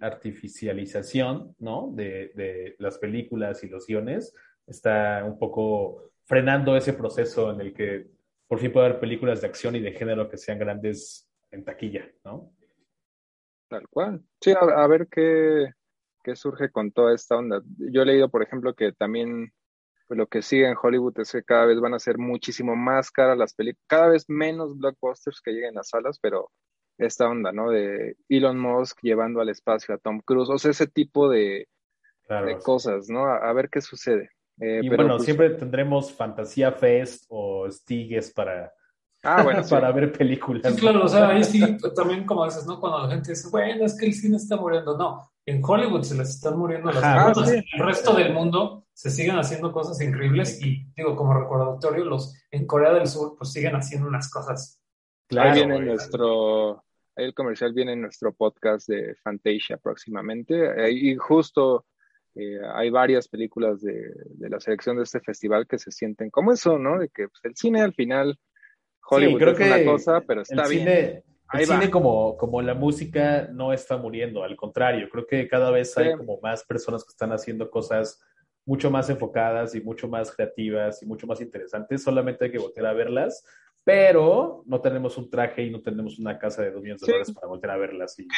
Speaker 3: artificialización ¿no? de, de, las películas y los guiones está un poco frenando ese proceso en el que por fin puede haber películas de acción y de género que sean grandes en taquilla, ¿no?
Speaker 1: Tal cual. Sí, a, ver qué, qué surge con toda esta onda. Yo he leído, por ejemplo, que también pues, lo que sigue en Hollywood es que cada vez van a ser muchísimo más caras las películas, cada vez menos blockbusters que lleguen a salas, pero esta onda, ¿no? De Elon Musk llevando al espacio a Tom Cruise, o sea, ese tipo de, cosas, ¿no? A, ver qué sucede.
Speaker 3: Eh, y bueno, pues siempre tendremos Fantasía Fest o Stigues para,
Speaker 1: Ah, bueno, *laughs*
Speaker 3: para ver películas.
Speaker 2: Sí, claro, o sea, ahí sí, también como dices, ¿no? Cuando la gente dice, bueno, es que el cine está muriendo. No, en Hollywood se les están muriendo las cosas. En el resto del mundo se siguen haciendo cosas increíbles y digo, como recordatorio, los en Corea del Sur pues siguen haciendo unas cosas.
Speaker 1: Claro, ahí viene nuestro, ahí el comercial viene en nuestro podcast de Fantasia próximamente. Y justo eh, hay varias películas de, de, la selección de este festival que se sienten como eso, ¿no? De que pues, el cine al final, Hollywood creo es que una cosa, pero está bien.
Speaker 3: el cine como, como la música no está muriendo, al contrario, creo que cada vez hay como más personas que están haciendo cosas mucho más enfocadas y mucho más creativas y mucho más interesantes, solamente hay que volver a verlas, pero no tenemos un traje y no tenemos una casa de dos millones de dólares para volver a verlas y,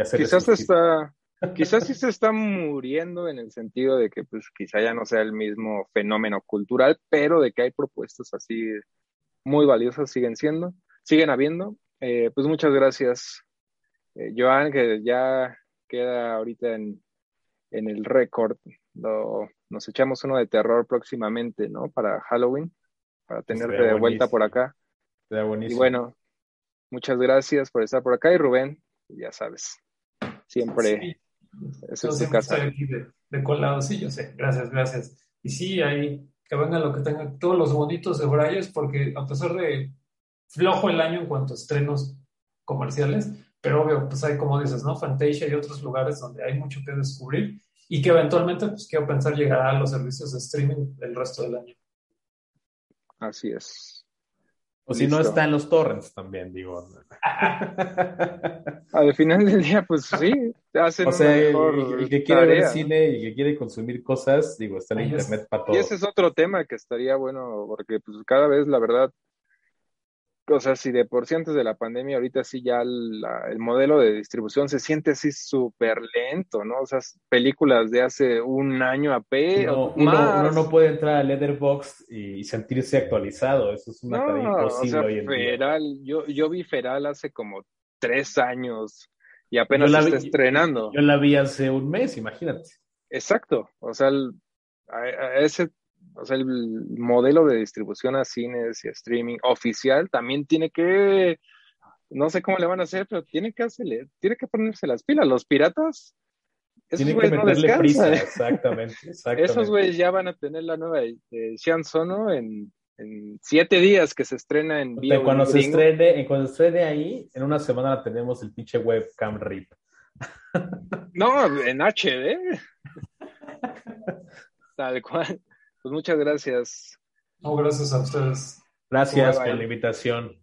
Speaker 3: hacer
Speaker 1: Quizás está, *laughs* quizás sí se está muriendo en el sentido de que pues quizá ya no sea el mismo fenómeno cultural, pero de que hay propuestas así muy valiosas siguen siendo, siguen habiendo. Eh, pues muchas gracias, eh, Joan, que ya queda ahorita en, en el récord. Nos echamos uno de terror próximamente, ¿no? Para Halloween, para tenerte de vuelta por acá. Y bueno, muchas gracias por estar por acá. Y Rubén, ya sabes, siempre
Speaker 2: es en casa. de, colado, sí, yo sé. Gracias, gracias. Y sí, ahí que venga lo que tenga, todos los bonitos de Brayes, porque a pesar de flojo el año en cuanto a estrenos comerciales, pero obvio, pues hay, como dices, ¿no? Fantasia y otros lugares donde hay mucho que descubrir y que eventualmente, pues quiero pensar, llegará a los servicios de streaming el resto del año.
Speaker 1: Así es.
Speaker 3: O si no está en los torrents también, digo. *laughs*
Speaker 1: Al final del día, pues sí,
Speaker 3: hacen o sea, el, que quiere ver cine y que quiere consumir cosas, digo, está en internet para todo.
Speaker 1: Y ese es otro tema que estaría bueno, porque pues cada vez, la verdad, o sea, si de por sí antes de la pandemia, ahorita sí ya el modelo de distribución se siente así súper lento, ¿no? O sea, películas de hace un año a P
Speaker 3: no, uno, no puede entrar a Letterboxd y sentirse actualizado, eso es una tarea imposible hoy en
Speaker 1: Feral, Yo, yo vi Feral hace como tres años y apenas la está estrenando.
Speaker 3: Yo la vi hace un mes, imagínate.
Speaker 1: Exacto, o sea, ese o sea, el modelo de distribución a cines y a streaming oficial también tiene que, no sé cómo le van a hacer, pero tiene que hacerle, tiene que ponerse las pilas. Los piratas,
Speaker 3: esos güeyes no descansan. *laughs* exactamente,
Speaker 1: Esos güeyes ya van a tener la nueva de Sean Sono en, en siete días que se estrena en
Speaker 3: vivo. Cuando se estrene, cuando se estrene ahí, en una semana la tenemos el pinche webcam rip.
Speaker 1: No, en HD. *laughs* Tal cual. Pues muchas gracias.
Speaker 2: No, gracias a ustedes.
Speaker 3: Gracias por la invitación.